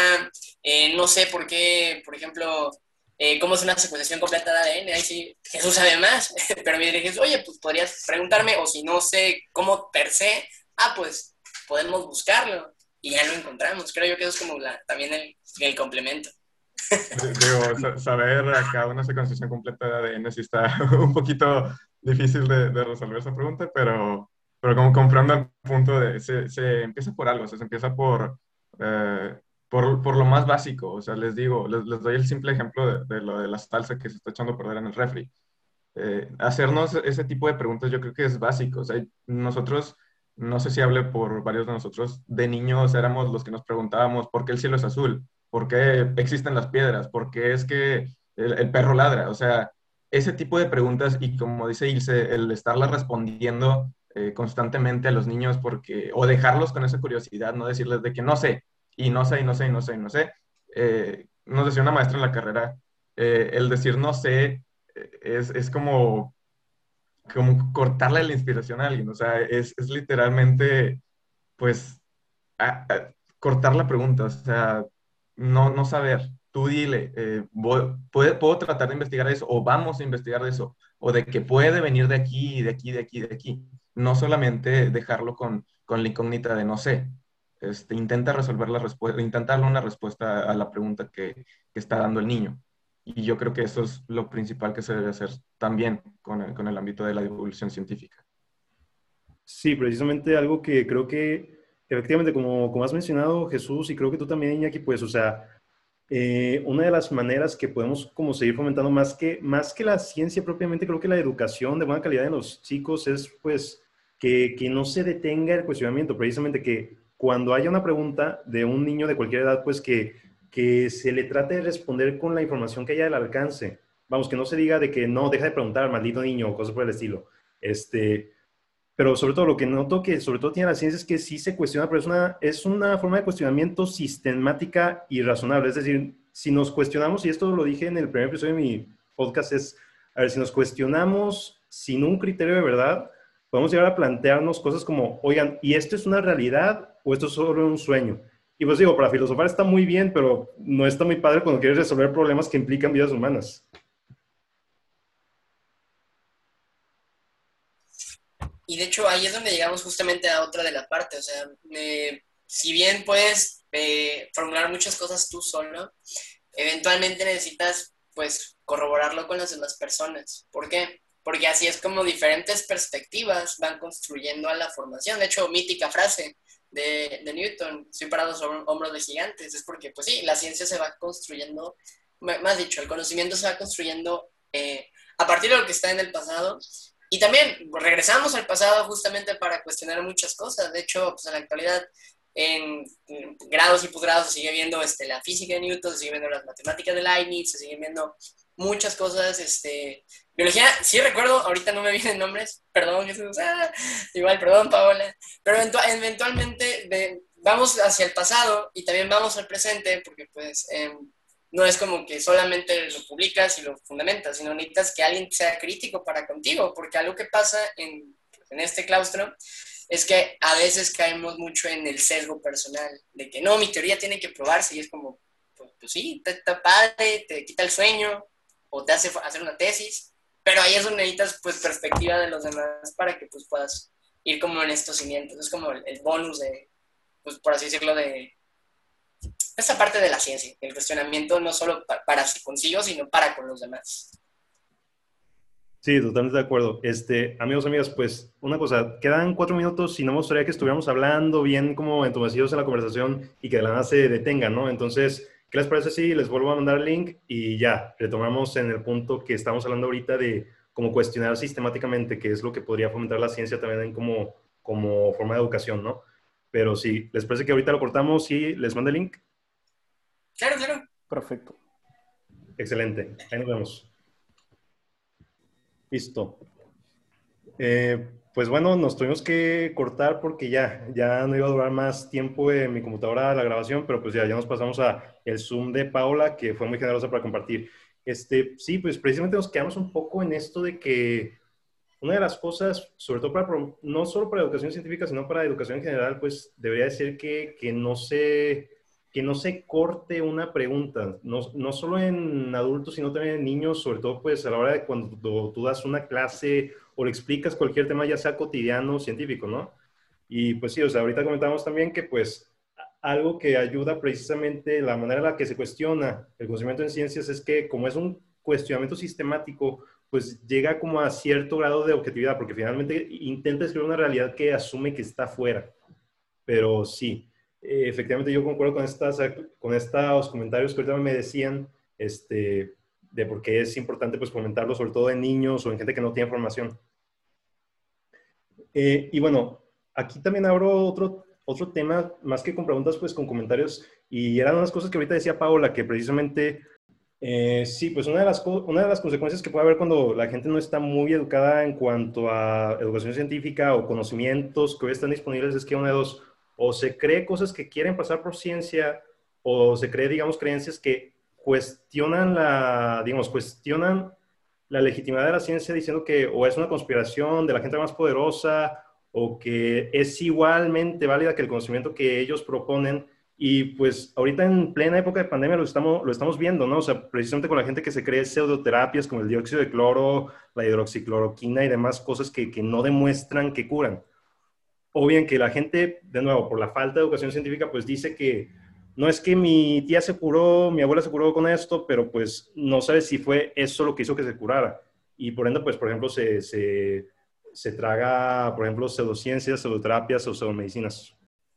eh, no sé por qué, por ejemplo, eh, cómo es una secuenciación completa de ADN, ahí sí Jesús sabe más, (laughs) pero me dices, oye, pues podrías preguntarme, o si no sé cómo per se, ah, pues podemos buscarlo y ya lo encontramos. Creo yo que eso es como la, también el, el complemento. Digo, saber acá una secuenciación completa de ADN sí está (laughs) un poquito difícil de, de resolver esa pregunta, pero pero como comprando el punto de, se, se, empieza por algo, o sea, se empieza por, eh, por, por, lo más básico, o sea, les digo, les, les doy el simple ejemplo de, de, lo de la salsa que se está echando a perder en el refri. Eh, hacernos ese tipo de preguntas yo creo que es básico, o sea, nosotros, no sé si hable por varios de nosotros, de niños éramos los que nos preguntábamos por qué el cielo es azul, por qué existen las piedras, por qué es que el, perro ladra, o sea, ese tipo de preguntas y como dice Ilse, el estarlas respondiendo eh, constantemente a los niños porque, o dejarlos con esa curiosidad, no decirles de que no sé, y no sé, y no sé, y no sé, y no sé. Eh, nos decía una maestra en la carrera, eh, el decir no sé es, es, como, como cortarle la inspiración a alguien, o sea, es, es literalmente, pues, cortar la pregunta, o sea, no, no saber. Tú dile, puedo, puedo tratar de investigar eso, o vamos a investigar eso, o de que puede venir de aquí, de aquí, de aquí, de aquí no solamente dejarlo con, con la incógnita de no sé, este, intenta resolver la respuesta, intenta una respuesta a la pregunta que, que, está dando el niño. Y yo creo que eso es lo principal que se debe hacer también con el, con el ámbito de la divulgación científica. Sí, precisamente algo que creo que, efectivamente, como, como has mencionado Jesús, y creo que tú también, Iñaki, pues, o sea, eh, una de las maneras que podemos como seguir fomentando más que, más que la ciencia propiamente, creo que la educación de buena calidad en los chicos es pues que, que no se detenga el cuestionamiento, precisamente que cuando haya una pregunta de un niño de cualquier edad, pues que, que se le trate de responder con la información que haya al alcance. Vamos, que no se diga de que no, deja de preguntar, maldito niño, o cosas por el estilo. Este, pero sobre todo lo que noto que sobre todo tiene la ciencia es que sí se cuestiona, pero es una, es una forma de cuestionamiento sistemática y razonable. Es decir, si nos cuestionamos, y esto lo dije en el primer episodio de mi podcast, es, a ver, si nos cuestionamos sin un criterio de verdad, podemos llegar a plantearnos cosas como, oigan, ¿y esto es una realidad o esto es solo un sueño? Y pues digo, para filosofar está muy bien, pero no está muy padre cuando quieres resolver problemas que implican vidas humanas. Y de hecho ahí es donde llegamos justamente a otra de la parte, o sea, si bien puedes eh, formular muchas cosas tú solo, eventualmente necesitas pues corroborarlo con las demás personas. ¿Por qué? Porque así es como diferentes perspectivas van construyendo a la formación. De hecho, mítica frase de, Newton, estoy parado sobre hombros de gigantes, es porque pues sí, la ciencia se va construyendo, más dicho, el conocimiento se va construyendo eh, a partir de lo que está en el pasado y también regresamos al pasado justamente para cuestionar muchas cosas. De hecho, pues en la actualidad, en, grados y posgrados se sigue viendo este, la física de Newton, se sigue viendo las matemáticas de Leibniz, se siguen viendo muchas cosas. Este, biología, sí recuerdo, ahorita no me (laughs) vienen nombres, perdón ah, igual, perdón Paola, pero eventualmente vamos hacia el pasado y también vamos al presente, porque pues... Eh, no es como que solamente lo publicas y lo fundamentas, sino necesitas que alguien sea crítico para contigo, porque algo que pasa en, en este claustro es que a veces caemos mucho en el sesgo personal, de que no, mi teoría tiene que probarse y es como, pues, pues sí, está padre, te quita el sueño o te hace hacer una tesis, pero ahí es donde necesitas pues perspectiva de los demás para que pues puedas ir como en estos cimientos, es como el, el bonus de, pues por así decirlo, de, esa parte de la ciencia, el cuestionamiento no solo para consigo, sino para con los demás. Sí, totalmente de acuerdo. Este, amigos, amigas, pues una cosa, quedan cuatro minutos y no me gustaría que estuviéramos hablando bien como entumecidos en la conversación y que de la nada se detengan, ¿no? Entonces, ¿qué les parece si les vuelvo a mandar el link y ya, retomamos en el punto que estamos hablando ahorita de cómo cuestionar sistemáticamente, que es lo que podría fomentar la ciencia también como, como forma de educación, ¿no? Pero sí, ¿les parece que ahorita lo cortamos y les mando el link? Claro, claro. Perfecto. Excelente. Ahí nos vemos. Listo. Eh, pues bueno, nos tuvimos que cortar porque ya, ya no iba a durar más tiempo en mi computadora la grabación, pero pues ya, ya nos pasamos a el Zoom de Paula, que fue muy generosa para compartir. Este, sí, pues precisamente nos quedamos un poco en esto de que una de las cosas, sobre todo para, no solo para educación científica, sino para educación en general, pues debería ser que, que no se que no se corte una pregunta, no, no, solo en adultos, sino también en niños, sobre todo pues a la hora de cuando tú das una clase o le explicas cualquier tema, ya sea cotidiano o científico, ¿no? Y pues sí, o sea, ahorita comentamos también que pues algo que ayuda precisamente la manera en la que se cuestiona el conocimiento en ciencias es que como es un cuestionamiento sistemático, pues llega como a cierto grado de objetividad, porque finalmente intenta escribir una realidad que asume que está fuera. Pero sí, eh, efectivamente yo concuerdo con, estas, con estos comentarios que ahorita me decían, este, de por qué es importante pues comentarlo, sobre todo en niños o en gente que no tiene formación. Eh, y bueno, aquí también abro otro, otro tema, más que con preguntas, pues con comentarios, y eran unas cosas que ahorita decía Paola, que precisamente, eh, sí, pues una de, las, una de las consecuencias que puede haber cuando la gente no está muy educada en cuanto a educación científica o conocimientos que hoy están disponibles es que una de dos, o se cree cosas que quieren pasar por ciencia, o se cree, digamos, creencias que cuestionan la, digamos, cuestionan la legitimidad de la ciencia diciendo que o es una conspiración de la gente más poderosa o que es igualmente válida que el conocimiento que ellos proponen. Y pues ahorita en plena época de pandemia lo estamos, lo estamos viendo, ¿no? O sea, precisamente con la gente que se cree pseudoterapias como el dióxido de cloro, la hidroxicloroquina y demás cosas que, que no demuestran que curan o bien que la gente, de nuevo, por la falta de educación científica, pues dice que no es que mi tía se curó, mi abuela se curó con esto, pero pues no sabe si fue eso lo que hizo que se curara. Y por ende, pues, por ejemplo, se, se, se traga, por ejemplo, pseudociencias, pseudoterapias o pseudomedicinas.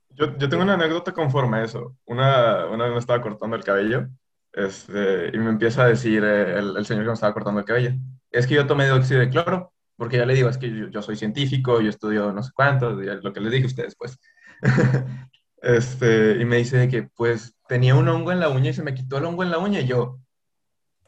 Yo, yo tengo una anécdota conforme a eso. Una, una vez me estaba cortando el cabello este, y me empieza a decir eh, el, el, señor que me estaba cortando el cabello, es que yo tomé dióxido de cloro porque ya le digo, es que yo, soy científico, yo estudio no sé cuánto, lo que les dije a ustedes, pues. (laughs) Este, y me dice que pues tenía un hongo en la uña y se me quitó el hongo en la uña y yo,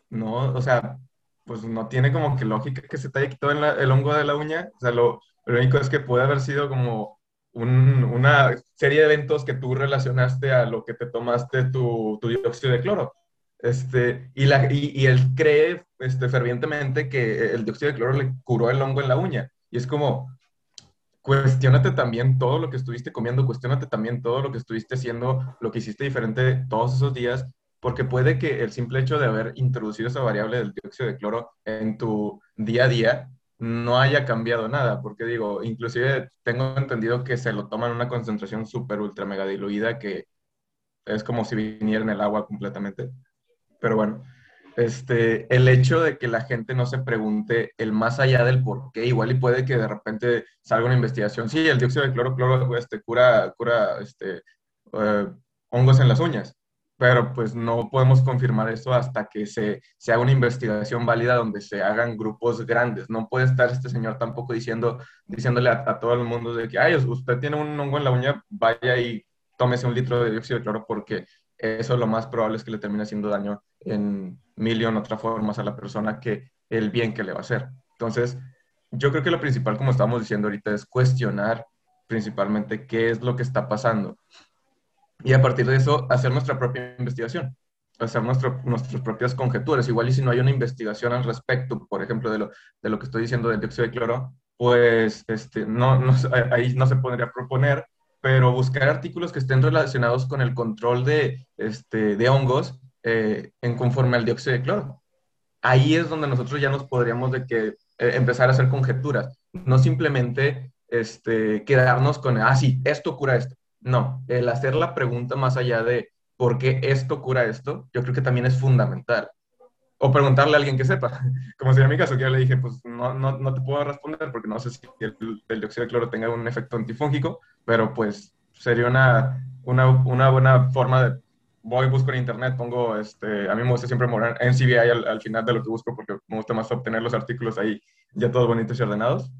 no, o sea, pues no tiene como que lógica que se te haya quitado el hongo de la uña, o sea, lo, lo único es que puede haber sido como una serie de eventos que tú relacionaste a lo que te tomaste tu, tu dióxido de cloro. Este, y, la, y, él cree este, fervientemente que el dióxido de cloro le curó el hongo en la uña. Y es como, cuestionate también todo lo que estuviste comiendo, cuestionate también todo lo que estuviste haciendo, lo que hiciste diferente todos esos días, porque puede que el simple hecho de haber introducido esa variable del dióxido de cloro en tu día a día no haya cambiado nada, porque digo, inclusive tengo entendido que se lo toman una concentración súper ultra mega diluida que es como si viniera en el agua completamente. Pero bueno, este, el hecho de que la gente no se pregunte el más allá del por qué, igual y puede que de repente salga una investigación, sí, el dióxido de cloro, cloro este, cura, cura este, eh, hongos en las uñas, pero pues no podemos confirmar eso hasta que se, se haga una investigación válida donde se hagan grupos grandes. No puede estar este señor tampoco diciendo, diciéndole a, todo el mundo de que, ay, usted tiene un hongo en la uña, vaya y tómese un litro de dióxido de cloro porque eso lo más probable es que le termine haciendo daño en mil y otras formas a la persona que el bien que le va a hacer. Entonces, yo creo que lo principal, como estamos diciendo ahorita, es cuestionar principalmente qué es lo que está pasando y a partir de eso hacer nuestra propia investigación, hacer nuestro, nuestras propias conjeturas. Igual y si no hay una investigación al respecto, por ejemplo, de lo, de lo que estoy diciendo del dióxido de cloro, pues este, no, no, ahí no se podría proponer, pero buscar artículos que estén relacionados con el control de, este, de hongos eh, en conforme al dióxido de cloro. Ahí es donde nosotros ya nos podríamos de que eh, empezar a hacer conjeturas, no simplemente este, quedarnos con, ah, sí, esto cura esto. No, el hacer la pregunta más allá de por qué esto cura esto, yo creo que también es fundamental. O preguntarle a alguien que sepa. (laughs) Como sería mi caso, que yo le dije, pues no, no, no te puedo responder porque no sé si el, dióxido de cloro tenga un efecto antifúngico, pero pues sería una, una, una buena forma de voy, busco en internet, pongo, este, a mí me gusta siempre morar en CBI al, al, final de lo que busco porque me gusta más obtener los artículos ahí ya todos bonitos y ordenados.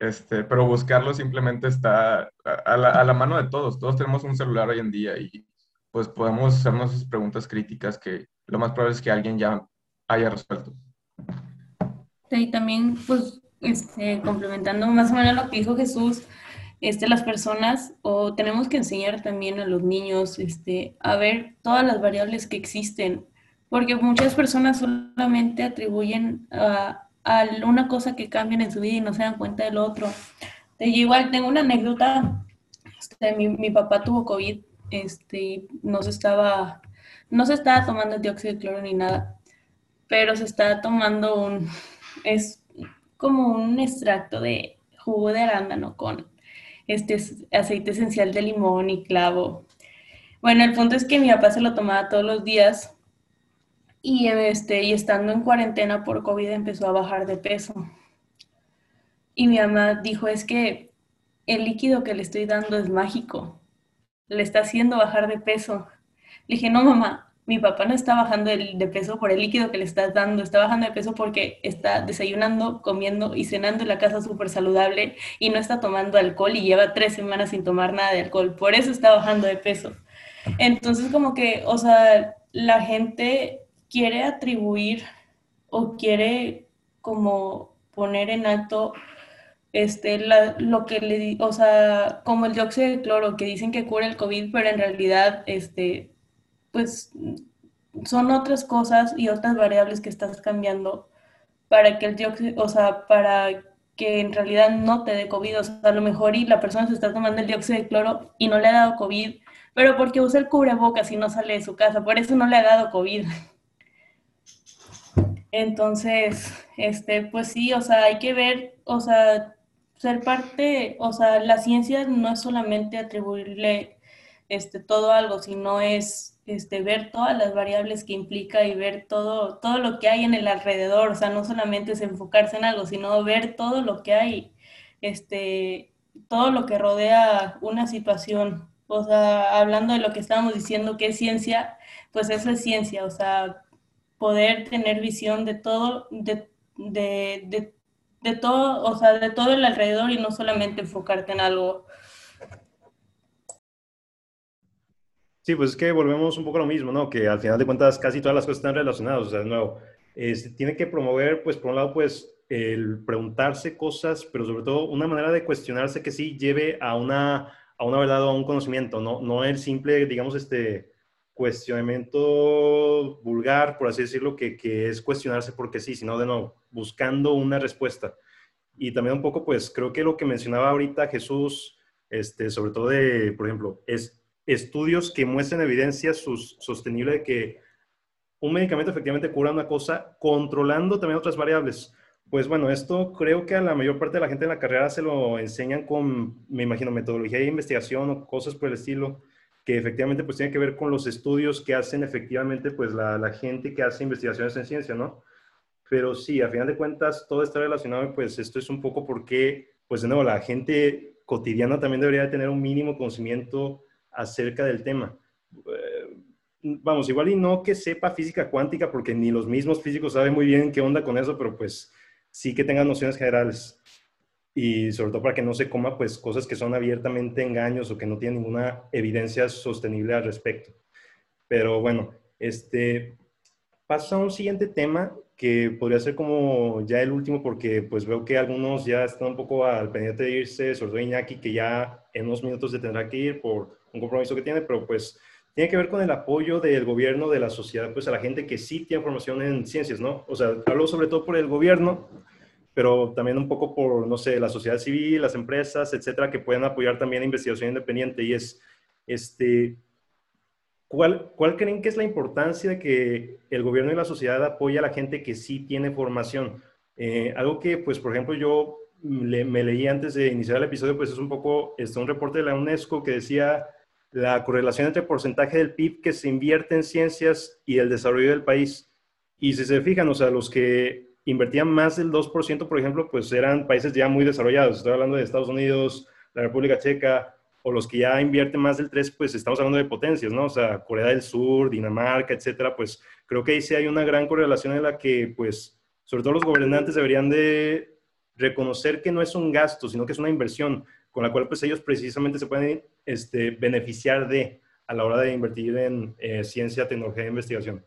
Este, pero buscarlo simplemente está a la, a la, mano de todos. Todos tenemos un celular hoy en día y pues podemos hacernos preguntas críticas que lo más probable es que alguien ya haya resuelto. Y también, pues, este, complementando más o menos lo que dijo Jesús, este, las personas o tenemos que enseñar también a los niños este, a ver todas las variables que existen, porque muchas personas solamente atribuyen a, a una cosa que cambian en su vida y no se dan cuenta del otro. Yo igual tengo una anécdota, este, mi, mi, papá tuvo COVID, este, no se estaba, no se estaba tomando dióxido de cloro ni nada, pero se estaba tomando un, es como un extracto de jugo de arándano con este aceite esencial de limón y clavo. Bueno, el punto es que mi papá se lo tomaba todos los días y, este, y estando en cuarentena por COVID empezó a bajar de peso. Y mi mamá dijo, es que el líquido que le estoy dando es mágico, le está haciendo bajar de peso. Le dije, no, mamá, mi papá no está bajando de peso por el líquido que le estás dando, está bajando de peso porque está desayunando, comiendo y cenando en la casa súper saludable y no está tomando alcohol y lleva tres semanas sin tomar nada de alcohol. Por eso está bajando de peso. Entonces, como que, o sea, la gente quiere atribuir o quiere como poner en alto este, lo que le, o sea, como el dióxido de cloro, que dicen que cura el COVID, pero en realidad, este, pues, son otras cosas y otras variables que estás cambiando para que el dióxido, o sea, para que en realidad no te dé COVID, o sea, a lo mejor y la persona se está tomando el dióxido de cloro y no le ha dado COVID, pero porque usa el cubrebocas y no sale de su casa, por eso no le ha dado COVID. Entonces, este, pues sí, o sea, hay que ver, o sea, ser parte, o sea, la ciencia no es solamente atribuirle este, todo algo, sino es este, ver todas las variables que implica y ver todo, todo lo que hay en el alrededor, o sea, no solamente es enfocarse en algo, sino ver todo lo que hay, este, todo lo que rodea una situación. O sea, hablando de lo que estábamos diciendo que es ciencia, pues eso es ciencia, o sea, poder tener visión de todo, de, de, de, todo, o sea, de todo el alrededor y no solamente enfocarte en algo Sí, pues es que volvemos un poco a lo mismo, ¿no? Que al final de cuentas casi todas las cosas están relacionadas. O sea, de nuevo, tiene que promover, pues por un lado, pues el preguntarse cosas, pero sobre todo una manera de cuestionarse que sí lleve a una, a una verdad o a un conocimiento, no, no el simple, digamos, este cuestionamiento vulgar, por así decirlo, que, que es cuestionarse porque sí, sino de nuevo, buscando una respuesta. Y también un poco, pues creo que lo que mencionaba ahorita Jesús, este, sobre todo de, por ejemplo, es estudios que muestren evidencia sostenible de que un medicamento efectivamente cura una cosa controlando también otras variables. Pues bueno, esto creo que a la mayor parte de la gente en la carrera se lo enseñan con, me imagino, metodología de investigación o cosas por el estilo, que efectivamente pues tiene que ver con los estudios que hacen efectivamente pues la, la gente que hace investigaciones en ciencia, ¿no? Pero sí, a final de cuentas todo está relacionado pues esto es un poco porque, pues de nuevo, la gente cotidiana también debería tener un mínimo conocimiento acerca del tema. Eh, vamos, igual y no que sepa física cuántica, porque ni los mismos físicos saben muy bien qué onda con eso, pero pues sí que tengan nociones generales. Y sobre todo para que no se coma pues cosas que son abiertamente engaños o que no tienen ninguna evidencia sostenible al respecto. Pero bueno, este pasa a un siguiente tema que podría ser como ya el último porque pues veo que algunos ya están un poco al pendiente de irse, sobre todo Iñaki que ya en unos minutos se tendrá que ir por un compromiso que tiene, pero pues tiene que ver con el apoyo del gobierno, de la sociedad, pues a la gente que sí tiene formación en ciencias, ¿no? O sea, hablo sobre todo por el gobierno, pero también un poco por, no sé, la sociedad civil, las empresas, etcétera, que pueden apoyar también la investigación independiente. Y es, este, ¿cuál, ¿cuál creen que es la importancia de que el gobierno y la sociedad apoye a la gente que sí tiene formación? Eh, algo que, pues, por ejemplo, yo me leí antes de iniciar el episodio, pues es un poco, está un reporte de la UNESCO que decía la correlación entre porcentaje del PIB que se invierte en ciencias y el desarrollo del país. Y si se fijan, o sea, los que invertían más del 2%, por ejemplo, pues eran países ya muy desarrollados. Estoy hablando de Estados Unidos, la República Checa, o los que ya invierten más del 3%, pues estamos hablando de potencias, ¿no? O sea, Corea del Sur, Dinamarca, etcétera, pues creo que ahí sí hay una gran correlación en la que, pues, sobre todo los gobernantes deberían de reconocer que no es un gasto, sino que es una inversión con la cual pues ellos precisamente se pueden este, beneficiar de a la hora de invertir en eh, ciencia, tecnología e investigación.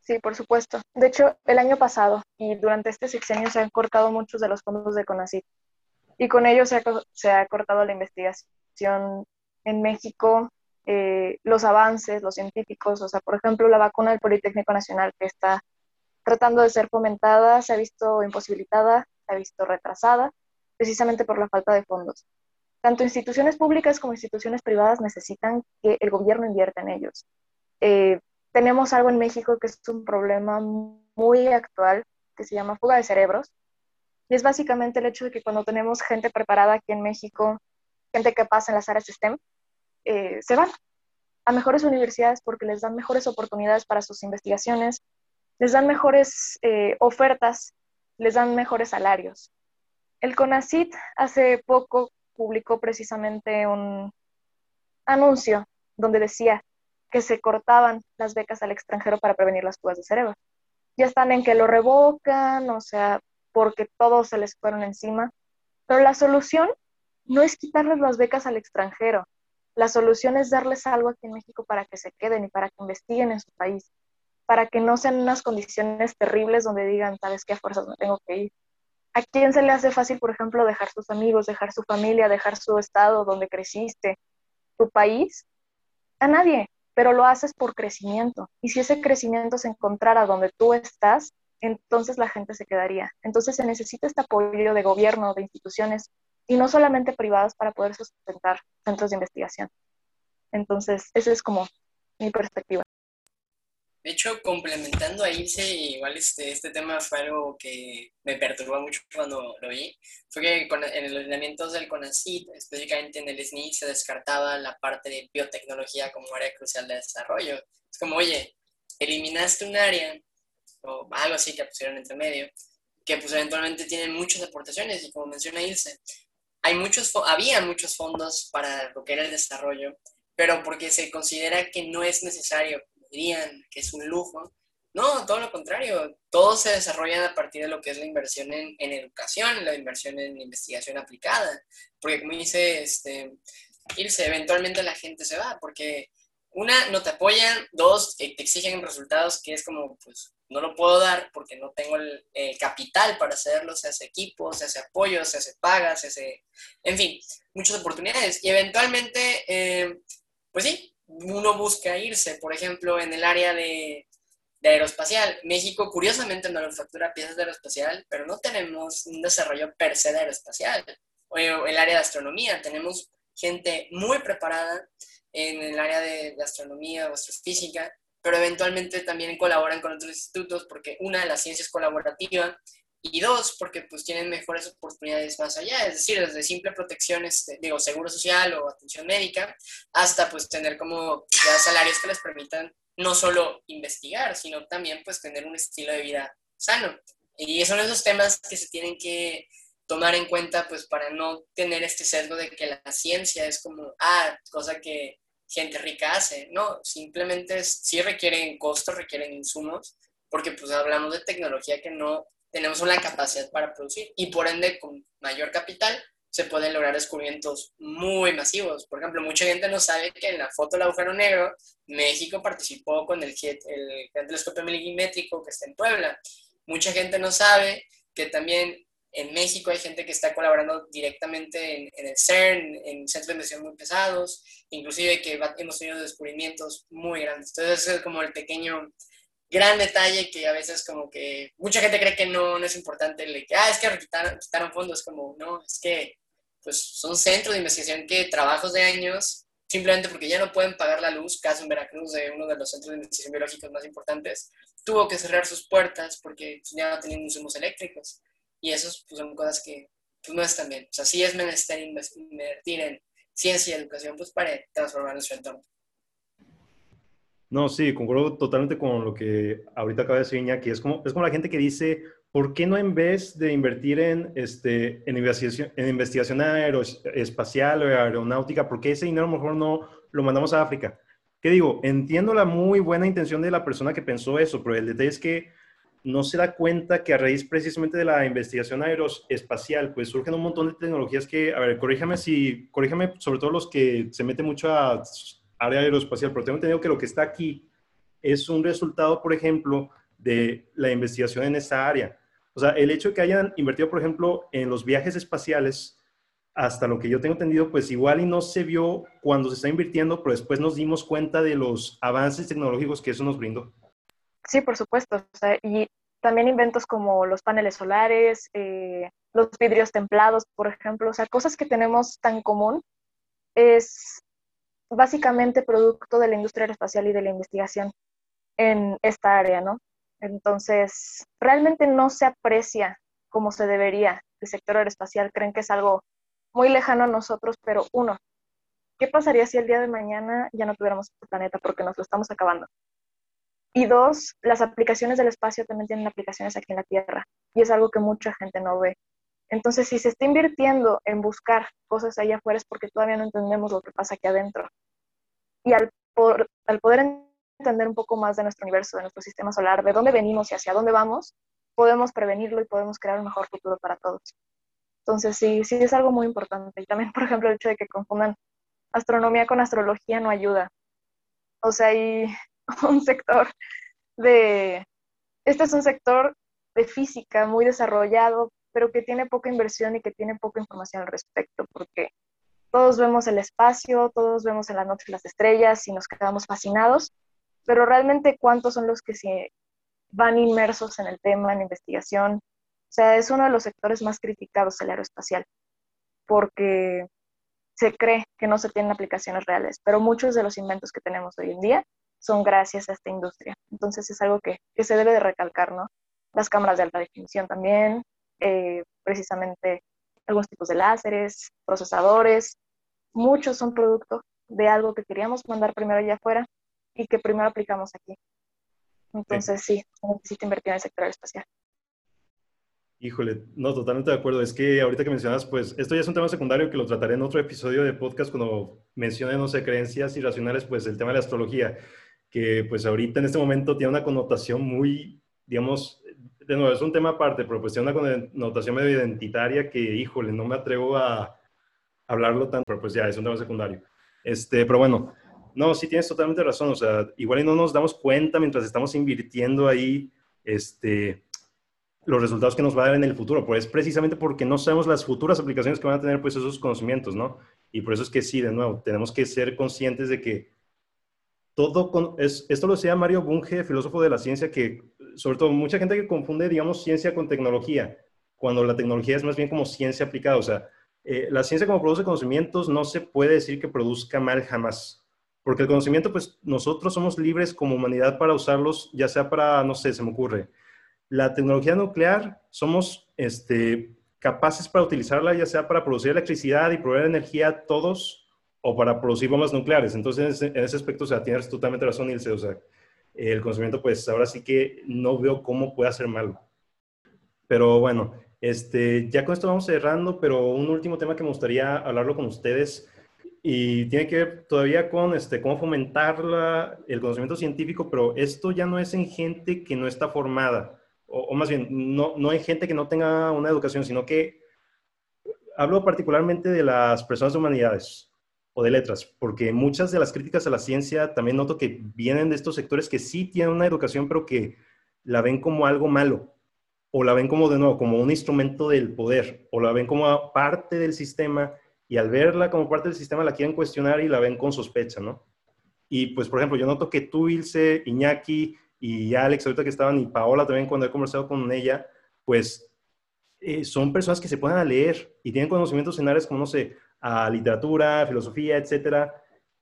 Sí, por supuesto. De hecho, el año pasado y durante este sexenio se han cortado muchos de los fondos de CONACYT y con ello se ha, se ha cortado la investigación en México, eh, los avances, los científicos, o sea, por ejemplo, la vacuna del Politécnico Nacional que está tratando de ser fomentada se ha visto imposibilitada, se ha visto retrasada, precisamente por la falta de fondos tanto instituciones públicas como instituciones privadas necesitan que el gobierno invierta en ellos. Eh, tenemos algo en México que es un problema muy actual, que se llama fuga de cerebros, y es básicamente el hecho de que cuando tenemos gente preparada aquí en México, gente que pasa en las áreas STEM, eh, se van a mejores universidades porque les dan mejores oportunidades para sus investigaciones, les dan mejores eh, ofertas, les dan mejores salarios. El CONACIT hace poco publicó precisamente un anuncio donde decía que se cortaban las becas al extranjero para prevenir las fugas de cerebro. Ya están en que lo revocan, o sea, porque todos se les fueron encima. Pero la solución no es quitarles las becas al extranjero. La solución es darles algo aquí en México para que se queden y para que investiguen en su país, para que no sean unas condiciones terribles donde digan, sabes qué, a fuerzas me tengo que ir. ¿A quién se le hace fácil, por ejemplo, dejar sus amigos, dejar su familia, dejar su estado donde creciste, tu país? A nadie, pero lo haces por crecimiento. Y si ese crecimiento se encontrara donde tú estás, entonces la gente se quedaría. Entonces se necesita este apoyo de gobierno, de instituciones, y no solamente privadas para poder sustentar centros de investigación. Entonces, esa es como mi perspectiva. De hecho, complementando a Ilse, igual este, este tema fue algo que me perturbó mucho cuando lo vi, fue que con, en los lineamientos del CONACYT, específicamente en el SNI, se descartaba la parte de biotecnología como área crucial de desarrollo. Es como, oye, eliminaste un área, o algo así que pusieron entre medio, que pues eventualmente tiene muchas aportaciones, y como menciona Ilse, hay muchos, había muchos fondos para lo que era el desarrollo, pero porque se considera que no es necesario dirían que es un lujo. No, todo lo contrario, todo se desarrolla a partir de lo que es la inversión en, en educación, la inversión en investigación aplicada, porque como dice este, irse, eventualmente la gente se va, porque una, no te apoyan, dos, te exigen resultados que es como, pues, no lo puedo dar porque no tengo el, capital para hacerlo, se hace equipo, se hace apoyo, se hace paga, se hace, en fin, muchas oportunidades. Y eventualmente, eh, pues sí, uno busca irse, por ejemplo, en el área de, de aeroespacial. México, curiosamente, manufactura piezas de aeroespacial, pero no tenemos un desarrollo per se de aeroespacial. O el área de astronomía, tenemos gente muy preparada en el área de, astronomía o astrofísica, pero eventualmente también colaboran con otros institutos porque una, la ciencia es colaborativa y dos, porque pues tienen mejores oportunidades más allá, es decir, desde simple protección, este, digo, seguro social o atención médica, hasta pues tener como ya salarios que les permitan no solo investigar, sino también pues tener un estilo de vida sano. Y son esos temas que se tienen que tomar en cuenta pues para no tener este sesgo de que la ciencia es como, ah, cosa que gente rica hace, no, simplemente sí requieren costos, requieren insumos, porque pues hablamos de tecnología que no tenemos una capacidad para producir y por ende con mayor capital se pueden lograr descubrimientos muy masivos. Por ejemplo, mucha gente no sabe que en la foto del agujero negro México participó con el, el telescopio milimétrico que está en Puebla. Mucha gente no sabe que también en México hay gente que está colaborando directamente en, el CERN, en centros de investigación muy pesados, inclusive que hemos tenido descubrimientos muy grandes. Entonces es como el pequeño, gran detalle que a veces como que mucha gente cree que no, no es importante, el que, ah, es que quitaron, quitaron fondos, como, no, es que pues son centros de investigación que trabajos de años, simplemente porque ya no pueden pagar la luz, caso en Veracruz de uno de los centros de investigación biológicos más importantes, tuvo que cerrar sus puertas porque ya no tenían insumos eléctricos. Y eso pues, son cosas que pues, no están bien. O sea, sí es menester invertir en ciencia y educación pues, para transformar nuestro entorno. No, sí, concuerdo totalmente con lo que ahorita acaba de decir Iñaki. Es como, es como la gente que dice, ¿por qué no en vez de invertir en, este, en, investigación, en investigación aeroespacial o aeronáutica, por qué ese dinero mejor no lo mandamos a África? ¿Qué digo? Entiendo la muy buena intención de la persona que pensó eso, pero el detalle es que no se da cuenta que a raíz precisamente de la investigación aeroespacial, pues surgen un montón de tecnologías que, a ver, corríjame si, corríjame sobre todo los que se meten mucho a área aeroespacial, pero tengo entendido que lo que está aquí es un resultado, por ejemplo, de la investigación en esa área. O sea, el hecho de que hayan invertido, por ejemplo, en los viajes espaciales, hasta lo que yo tengo entendido, pues igual y no se vio cuando se está invirtiendo, pero después nos dimos cuenta de los avances tecnológicos que eso nos brindó. Sí, por supuesto. y también inventos como los paneles solares, eh, los vidrios templados, por ejemplo, o sea, cosas que tenemos tan común, es básicamente producto de la industria aeroespacial y de la investigación en esta área, ¿no? Entonces, realmente no se aprecia como se debería el sector aeroespacial. Creen que es algo muy lejano a nosotros, pero uno, ¿qué pasaría si el día de mañana ya no tuviéramos este planeta porque nos lo estamos acabando? Y dos, las aplicaciones del espacio también tienen aplicaciones aquí en la Tierra y es algo que mucha gente no ve. Entonces, si se está invirtiendo en buscar cosas allá afuera es porque todavía no entendemos lo que pasa aquí adentro. Y al, al poder entender un poco más de nuestro universo, de nuestro sistema solar, de dónde venimos y hacia dónde vamos, podemos prevenirlo y podemos crear un mejor futuro para todos. Entonces, sí, sí es algo muy importante. Y también, (laughs) por ejemplo, el hecho de que confundan astronomía con astrología no ayuda. O sea, hay (laughs) un sector de, este es un sector de física muy desarrollado, pero que tiene poca inversión y que tiene poca información al respecto, porque todos vemos el espacio, todos vemos en la noche las estrellas y nos quedamos fascinados, pero realmente cuántos son los que se van inmersos en el tema, en investigación. O sea, es uno de los sectores más criticados el aeroespacial, porque se cree que no se tienen aplicaciones reales, pero muchos de los inventos que tenemos hoy en día son gracias a esta industria. Entonces es algo que, que se debe de recalcar, ¿no? Las cámaras de alta definición también, eh, precisamente algunos tipos de láseres, procesadores, muchos son producto de algo que queríamos mandar primero allá afuera y que primero aplicamos aquí. Entonces sí, se necesita invertir en el sector espacial. Híjole, no, totalmente de acuerdo. Es que ahorita que mencionas, pues esto ya es un tema secundario que lo trataré en otro episodio de podcast cuando mencione, no sé, creencias irracionales, pues el tema de la astrología que pues ahorita en este momento tiene una connotación muy, digamos, de nuevo, es un tema aparte, pero pues tiene una connotación medio identitaria que, híjole, no me atrevo a hablarlo tanto, pero pues ya es un tema secundario. Este, pero bueno, no, sí tienes totalmente razón. O sea, igual y no nos damos cuenta mientras estamos invirtiendo ahí este, los resultados que nos va a dar en el futuro. Pues es precisamente porque no sabemos las futuras aplicaciones que van a tener pues esos conocimientos, ¿no? Y por eso es que sí, de nuevo, tenemos que ser conscientes de que todo con, es, esto lo decía Mario Bunge, filósofo de la ciencia, que sobre todo mucha gente que confunde, digamos, ciencia con tecnología, cuando la tecnología es más bien como ciencia aplicada. O sea, eh, la ciencia como produce conocimientos no se puede decir que produzca mal jamás. Porque el conocimiento, pues nosotros somos libres como humanidad para usarlos, ya sea para, no sé, se me ocurre, la tecnología nuclear, somos este, capaces para utilizarla ya sea para producir electricidad y proveer energía a todos o para producir bombas nucleares. Entonces, en ese aspecto, o sea, tienes totalmente razón, Ilse. O sea, el conocimiento, pues ahora sí que no veo cómo puede ser malo. Pero bueno, este, ya con esto vamos cerrando, pero un último tema que me gustaría hablarlo con ustedes y tiene que ver todavía con este, cómo fomentar la, el conocimiento científico, pero esto ya no es en gente que no está formada o, más bien, no, no hay gente que no tenga una educación, sino que hablo particularmente de las personas de humanidades o de letras, porque muchas de las críticas a la ciencia también noto que vienen de estos sectores que sí tienen una educación, pero que la ven como algo malo, o la ven como de nuevo, como un instrumento del poder, o la ven como parte del sistema, y al verla como parte del sistema la quieren cuestionar y la ven con sospecha, ¿no? Y pues, por ejemplo, yo noto que tú, Ilse, Iñaki, y Alex, ahorita que estaban, y Paola también cuando he conversado con ella, pues eh, son personas que se pueden a leer y tienen conocimientos en áreas como, no sé, a literatura, filosofía, etcétera,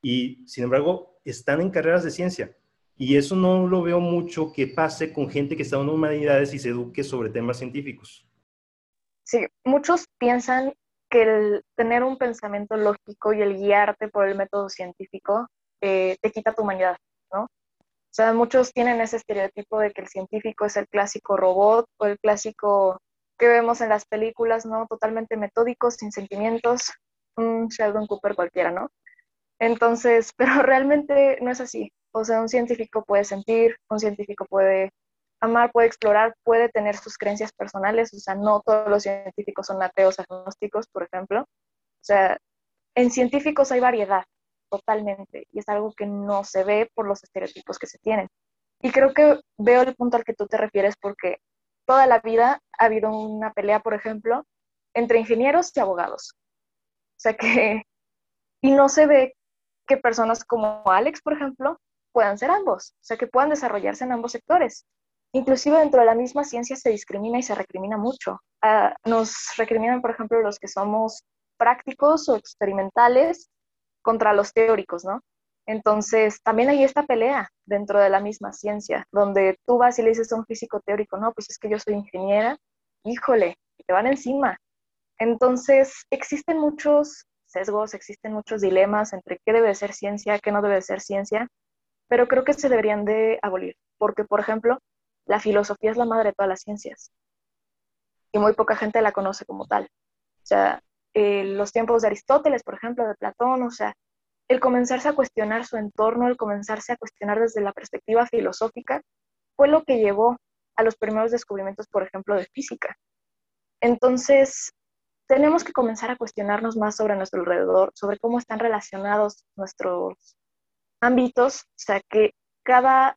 y sin embargo están en carreras de ciencia. Y eso no lo veo mucho que pase con gente que está en humanidades y se eduque sobre temas científicos. Sí, muchos piensan que el tener un pensamiento lógico y el guiarte por el método científico eh, te quita tu humanidad, ¿no? O sea, muchos tienen ese estereotipo de que el científico es el clásico robot o el clásico que vemos en las películas, ¿no? Totalmente metódico, sin sentimientos, un Sheldon Cooper cualquiera, ¿no? Entonces, (laughs) pero realmente no es así. O sea, un científico puede sentir, un científico puede amar, puede explorar, puede tener sus creencias personales. O sea, no todos los científicos son ateos agnósticos, por ejemplo. O sea, en científicos hay variedad totalmente y es algo que no se ve por los estereotipos que se tienen. Y creo que veo el punto al que tú te refieres porque toda la vida ha habido una pelea, por ejemplo, entre ingenieros y abogados. Sea que, y no se ve que personas como Alex, por ejemplo, puedan ser ambos, o sea, que puedan desarrollarse en ambos sectores. Inclusive dentro de la misma ciencia se discrimina y se recrimina mucho. Ah, nos recriminan, por ejemplo, los que somos prácticos o experimentales contra los teóricos, ¿no? Entonces, también hay esta pelea dentro de la misma ciencia, donde tú vas y le dices a un físico teórico, no, pues es que yo soy ingeniera, híjole, te van encima. Entonces, existen muchos sesgos, existen muchos dilemas entre qué debe ser ciencia, qué no debe ser ciencia, pero creo que se deberían de abolir, porque, por ejemplo, la filosofía es la madre de todas las ciencias y muy poca gente la conoce como tal. O sea, eh, los tiempos de Aristóteles, por ejemplo, de Platón, o sea, el comenzarse a cuestionar su entorno, el comenzarse a cuestionar desde la perspectiva filosófica, fue lo que llevó a los primeros descubrimientos, por ejemplo, de física. Entonces, tenemos que comenzar a cuestionarnos más sobre nuestro alrededor, sobre cómo están relacionados nuestros ámbitos, o sea, que cada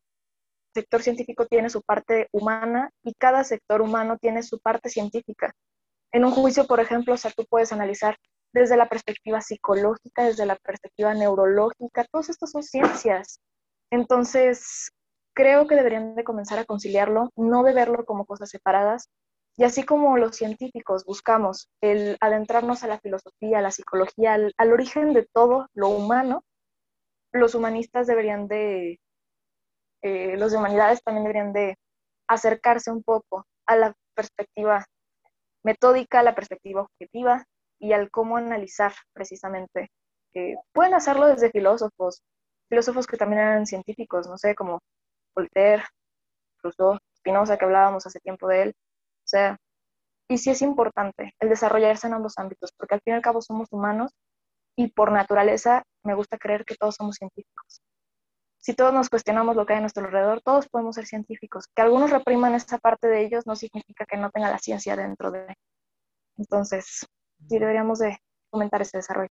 sector científico tiene su parte humana y cada sector humano tiene su parte científica. En un juicio, por ejemplo, o sea, tú puedes analizar desde la perspectiva psicológica, desde la perspectiva neurológica, todas estas son ciencias. Entonces, creo que deberían de comenzar a conciliarlo, no de verlo como cosas separadas. Y así como los científicos buscamos el adentrarnos a la filosofía, a la psicología, al, origen de todo lo humano, los humanistas deberían de, eh, los de humanidades también deberían de acercarse un poco a la perspectiva metódica, la perspectiva objetiva y al cómo analizar precisamente. pueden hacerlo desde filósofos, filósofos que también eran científicos, no sé, como Voltaire, Rousseau, Spinoza, que hablábamos hace tiempo de él. O sea, y sí es importante el desarrollarse en ambos ámbitos, porque al fin y al cabo somos humanos y por naturaleza me gusta creer que todos somos científicos. Si todos nos cuestionamos lo que hay a nuestro alrededor, todos podemos ser científicos. Que algunos repriman esa parte de ellos no significa que no tenga la ciencia dentro de. Entonces, sí deberíamos de fomentar ese desarrollo.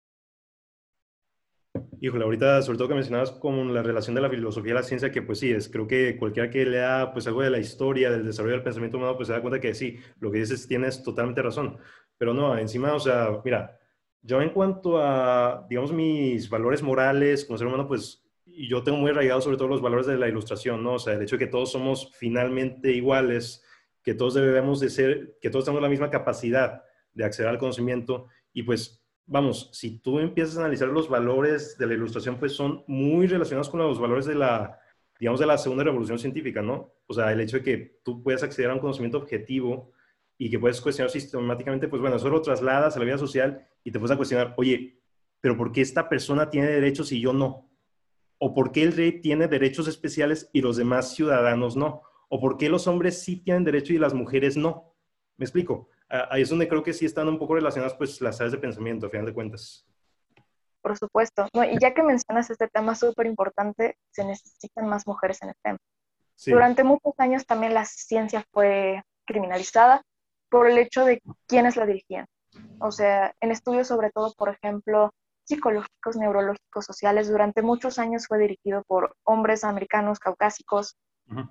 Híjole, ahorita sobre todo que mencionabas con la relación de la filosofía y la ciencia, que pues sí, es, creo que cualquiera que lea pues algo de la historia, del desarrollo del pensamiento humano, pues se da cuenta que sí, lo que dices tienes totalmente razón. Pero no, encima, o sea, mira, yo en cuanto a, digamos, mis valores morales como ser humano, pues yo tengo muy arraigado sobre todo los valores de la ilustración, ¿no? O sea, el hecho de que todos somos finalmente iguales, que todos debemos de ser, que todos tenemos la misma capacidad de acceder al conocimiento y pues vamos, si tú empiezas a analizar los valores de la ilustración, pues son muy relacionados con los valores de la, digamos, de la segunda revolución científica, ¿no? O sea, el hecho de que tú puedas acceder a un conocimiento objetivo y que puedes cuestionar sistemáticamente, pues bueno, eso lo trasladas a la vida social y te puedes a cuestionar, oye, pero ¿por qué esta persona tiene derechos y yo no? ¿O por qué el rey tiene derechos especiales y los demás ciudadanos no? ¿O por qué los hombres sí tienen derecho y las mujeres no? ¿Me explico? Ahí es donde creo que sí están un poco relacionadas pues las áreas de pensamiento, a final de cuentas. Por supuesto. y ya que mencionas este tema súper importante, se necesitan más mujeres en el tema. Durante muchos años también la ciencia fue criminalizada por el hecho de quiénes la dirigían. O sea, en estudios sobre todo, por ejemplo, psicológicos, neurológicos, sociales, durante muchos años fue dirigido por hombres americanos, caucásicos,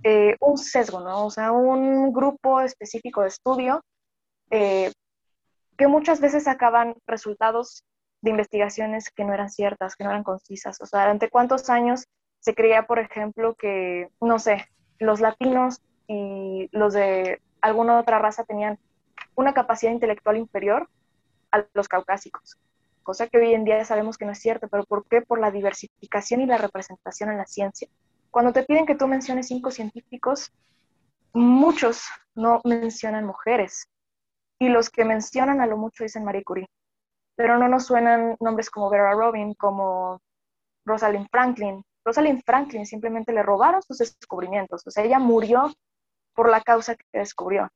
eh, un sesgo, ¿no? O sea, un grupo específico de estudio eh, que muchas veces sacaban resultados de investigaciones que no eran ciertas, que no eran concisas. O sea, ¿durante cuántos años se creía, por ejemplo, que, no sé, los latinos y los de alguna otra raza tenían una capacidad intelectual inferior a los caucásicos? Cosa que hoy en día sabemos que no es cierto, pero ¿por qué? Por la diversificación y la representación en la ciencia. Cuando te piden que tú menciones cinco científicos, muchos no mencionan mujeres y los que mencionan a lo mucho dicen Marie Curie, pero no nos suenan nombres como Vera Robin, como Rosalind Franklin. Rosalind Franklin simplemente le robaron sus descubrimientos, o sea, ella murió por la causa que descubrió.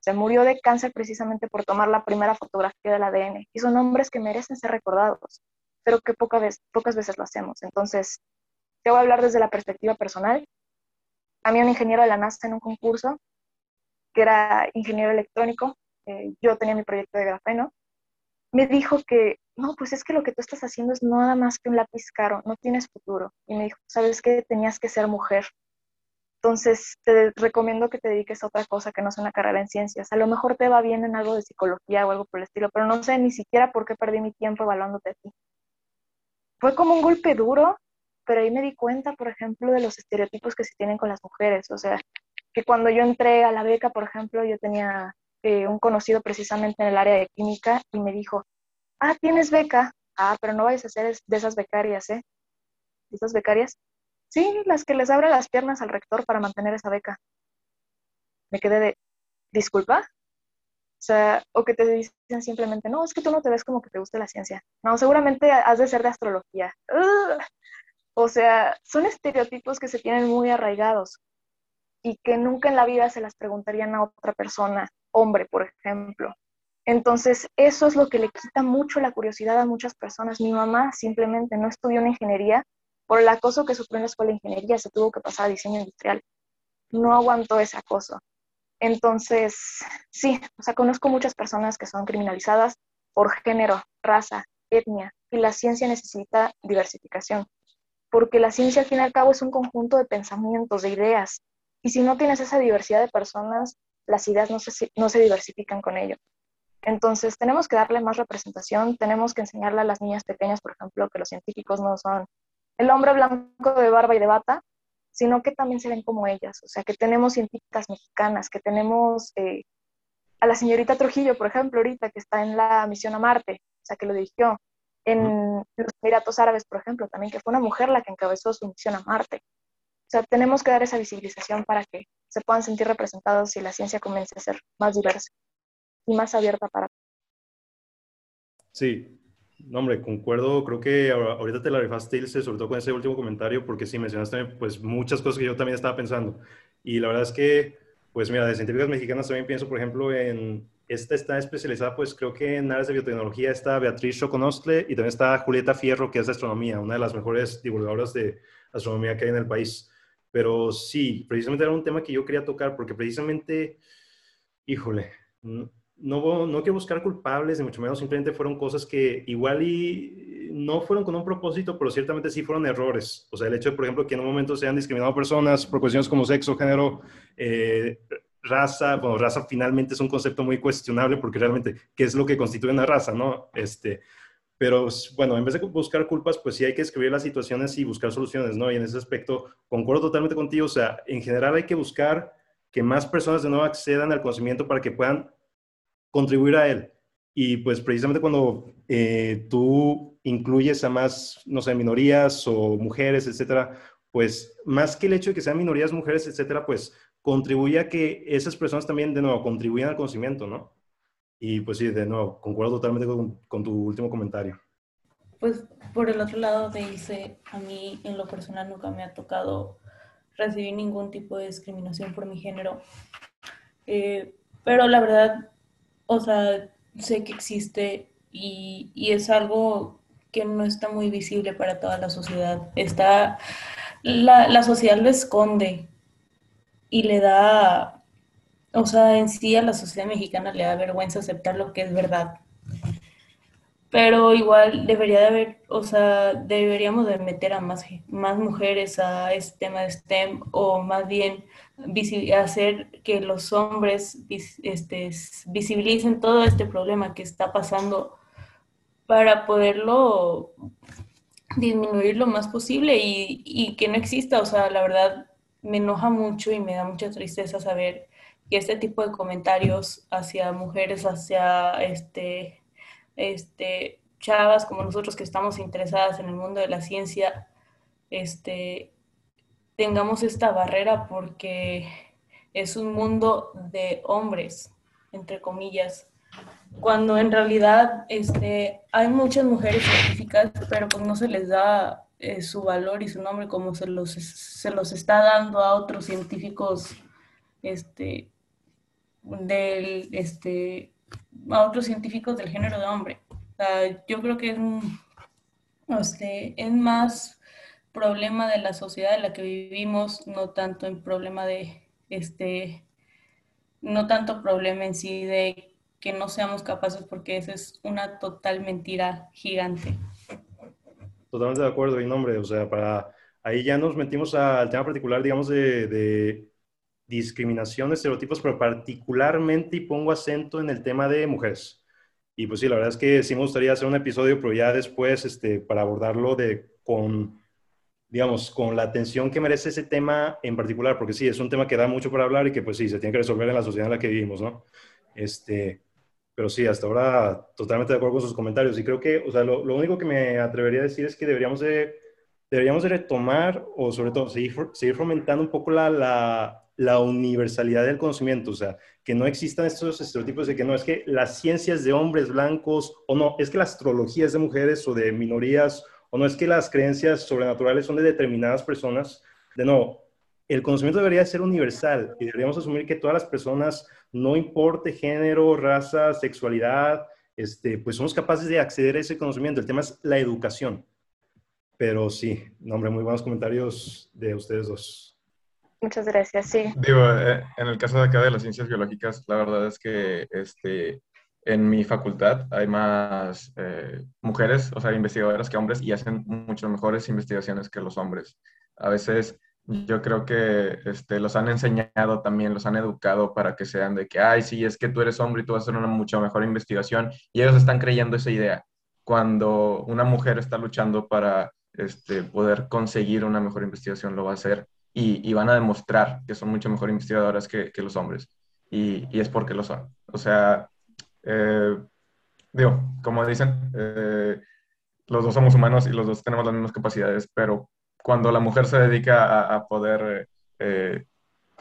Se murió de cáncer precisamente por tomar la primera fotografía del ADN. Y son nombres que merecen ser recordados, pero que pocas pocas veces lo hacemos. Entonces, te voy a hablar desde la perspectiva personal. A mí un ingeniero de la NASA en un concurso, que era ingeniero electrónico, eh, yo tenía mi proyecto de grafeno, me dijo que, no, pues es que lo que tú estás haciendo es nada más que un lápiz caro, no tienes futuro. Y me dijo, ¿sabes qué? Tenías que ser mujer. Entonces, te recomiendo que te dediques a otra cosa que no sea una carrera en ciencias. A lo mejor te va bien en algo de psicología o algo por el estilo, pero no sé ni siquiera por qué perdí mi tiempo evaluándote a ti. Fue como un golpe duro, pero ahí me di cuenta, por ejemplo, de los estereotipos que se tienen con las mujeres. O sea, que cuando yo entré a la beca, por ejemplo, yo tenía eh, un conocido precisamente en el área de química y me dijo, ah, tienes beca, ah, pero no vayas a ser de esas becarias, ¿eh? ¿De esas becarias? Sí, las que les abren las piernas al rector para mantener esa beca. Me quedé de, disculpa. O sea, o que te dicen simplemente, no, es que tú no te ves como que te guste la ciencia. No, seguramente has de ser de astrología. O sea, son estereotipos que se tienen muy arraigados y que nunca en la vida se las preguntarían a otra persona hombre, por ejemplo. Entonces, eso es lo que le quita mucho la curiosidad a muchas personas. Mi mamá simplemente no estudió en ingeniería por el acoso que sufrió en la escuela de ingeniería, se tuvo que pasar a diseño industrial. No aguantó ese acoso. Entonces, sí, o sea, conozco muchas personas que son criminalizadas por género, raza, etnia, y la ciencia necesita diversificación, porque la ciencia al fin y al cabo es un conjunto de pensamientos, de ideas, y si no tienes esa diversidad de personas, las ideas no se, no se diversifican con ello. Entonces, tenemos que darle más representación, tenemos que enseñarle a las niñas pequeñas, por ejemplo, que los científicos no son el hombre blanco de barba y de bata, sino que también se ven como ellas. O sea, que tenemos científicas mexicanas, que tenemos eh, a la señorita Trujillo, por ejemplo, ahorita que está en la misión a Marte, o sea, que lo dirigió. En los Emiratos Árabes, por ejemplo, también que fue una mujer la que encabezó su misión a Marte. O sea, tenemos que dar esa visibilización para que se puedan sentir representados y la ciencia comience a ser más diversa y más abierta para. Sí, no, hombre, concuerdo. Creo que ahorita te la rifaste, Ilse, sobre todo con ese último comentario, porque sí mencionaste pues muchas cosas que yo también estaba pensando. Y la verdad es que, pues mira, de científicas mexicanas también pienso, por ejemplo, en esta está especializada, pues creo que en áreas de biotecnología está Beatriz Choconostle y también está Julieta Fierro, que es de astronomía, una de las mejores divulgadoras de astronomía que hay en el país. Pero sí, precisamente era un tema que yo quería tocar porque precisamente, híjole, no, no quiero buscar culpables, ni mucho menos, simplemente fueron cosas que igual y no fueron con un propósito, pero ciertamente sí fueron errores. O sea, el hecho de, por ejemplo, que en un momento se han discriminado personas por cuestiones como sexo, género, eh, raza, bueno, raza finalmente es un concepto muy cuestionable porque realmente, ¿qué es lo que constituye una raza, no? Este, pero bueno, en vez de buscar culpas, pues sí hay que escribir las situaciones y buscar soluciones, ¿no? Y en ese aspecto concuerdo totalmente contigo, o sea, en general hay que buscar que más personas de nuevo accedan al conocimiento para que puedan contribuir a él. Y pues precisamente cuando eh, tú incluyes a más, no sé, minorías o mujeres, etcétera, pues más que el hecho de que sean minorías, mujeres, etcétera, pues contribuye a que esas personas también de nuevo contribuyan al conocimiento, ¿no? Y pues sí, de nuevo, concuerdo totalmente con, tu último comentario. Pues por el otro lado te dice, a mí en lo personal nunca me ha tocado recibir ningún tipo de discriminación por mi género. Eh, pero la verdad, o sea, sé que existe y, y, es algo que no está muy visible para toda la sociedad. Está, la, la sociedad lo esconde y le da o sea, en sí a la sociedad mexicana le da vergüenza aceptar lo que es verdad. Pero igual debería de haber, o sea, deberíamos de meter a más, más mujeres a este tema de STEM o más bien hacer que los hombres este, visibilicen todo este problema que está pasando para poderlo disminuir lo más posible y, y que no exista. O sea, la verdad me enoja mucho y me da mucha tristeza saber que este tipo de comentarios hacia mujeres, hacia este, este, chavas como nosotros que estamos interesadas en el mundo de la ciencia, este, tengamos esta barrera porque es un mundo de hombres, entre comillas, cuando en realidad este, hay muchas mujeres científicas, pero pues no se les da eh, su valor y su nombre como se los, se los está dando a otros científicos este, del, este, a otros científicos del género de hombre. yo creo que es, este, es más problema de la sociedad en la que vivimos, no tanto en problema de, este, no tanto problema en sí de que no seamos capaces, porque esa es una total mentira gigante. Totalmente de acuerdo, y nombre, o sea, para ahí ya nos metimos al tema particular, digamos, de discriminación, estereotipos, pero particularmente y pongo acento en el tema de mujeres. Y pues sí, la verdad es que sí me gustaría hacer un episodio, pero ya después, este, para abordarlo de, con, digamos, con la atención que merece ese tema en particular, porque sí, es un tema que da mucho para hablar y que pues sí, se tiene que resolver en la sociedad en la que vivimos, ¿no? Este, pero sí, hasta ahora totalmente de acuerdo con sus comentarios. Y creo que, o sea, lo, lo único que me atrevería a decir es que deberíamos de, deberíamos de retomar o sobre todo seguir, seguir fomentando un poco la, la la universalidad del conocimiento, o sea, que no existan estos estereotipos de que no es que las ciencias de hombres blancos, o no, es que la astrología es de mujeres o de minorías, o no es que las creencias sobrenaturales son de determinadas personas. De no, el conocimiento debería ser universal y deberíamos asumir que todas las personas, no importe género, raza, sexualidad, este, pues somos capaces de acceder a ese conocimiento. El tema es la educación. Pero sí, no, hombre, muy buenos comentarios de ustedes dos. Muchas gracias, sí. Digo, eh, en el caso de acá de las ciencias biológicas, la verdad es que este, en mi facultad hay más eh, mujeres, o sea, investigadoras que hombres y hacen mucho mejores investigaciones que los hombres. A veces yo creo que este, los han enseñado también, los han educado para que sean de que, ay, sí, es que tú eres hombre y tú vas a hacer una mucho mejor investigación. Y ellos están creyendo esa idea. Cuando una mujer está luchando para este, poder conseguir una mejor investigación, lo va a hacer y, van a demostrar que son mucho mejor investigadoras que, que los hombres. Y, y, es porque lo son. O sea, eh, digo, como dicen, eh, los dos somos humanos y los dos tenemos las mismas capacidades, pero cuando la mujer se dedica a, poder eh,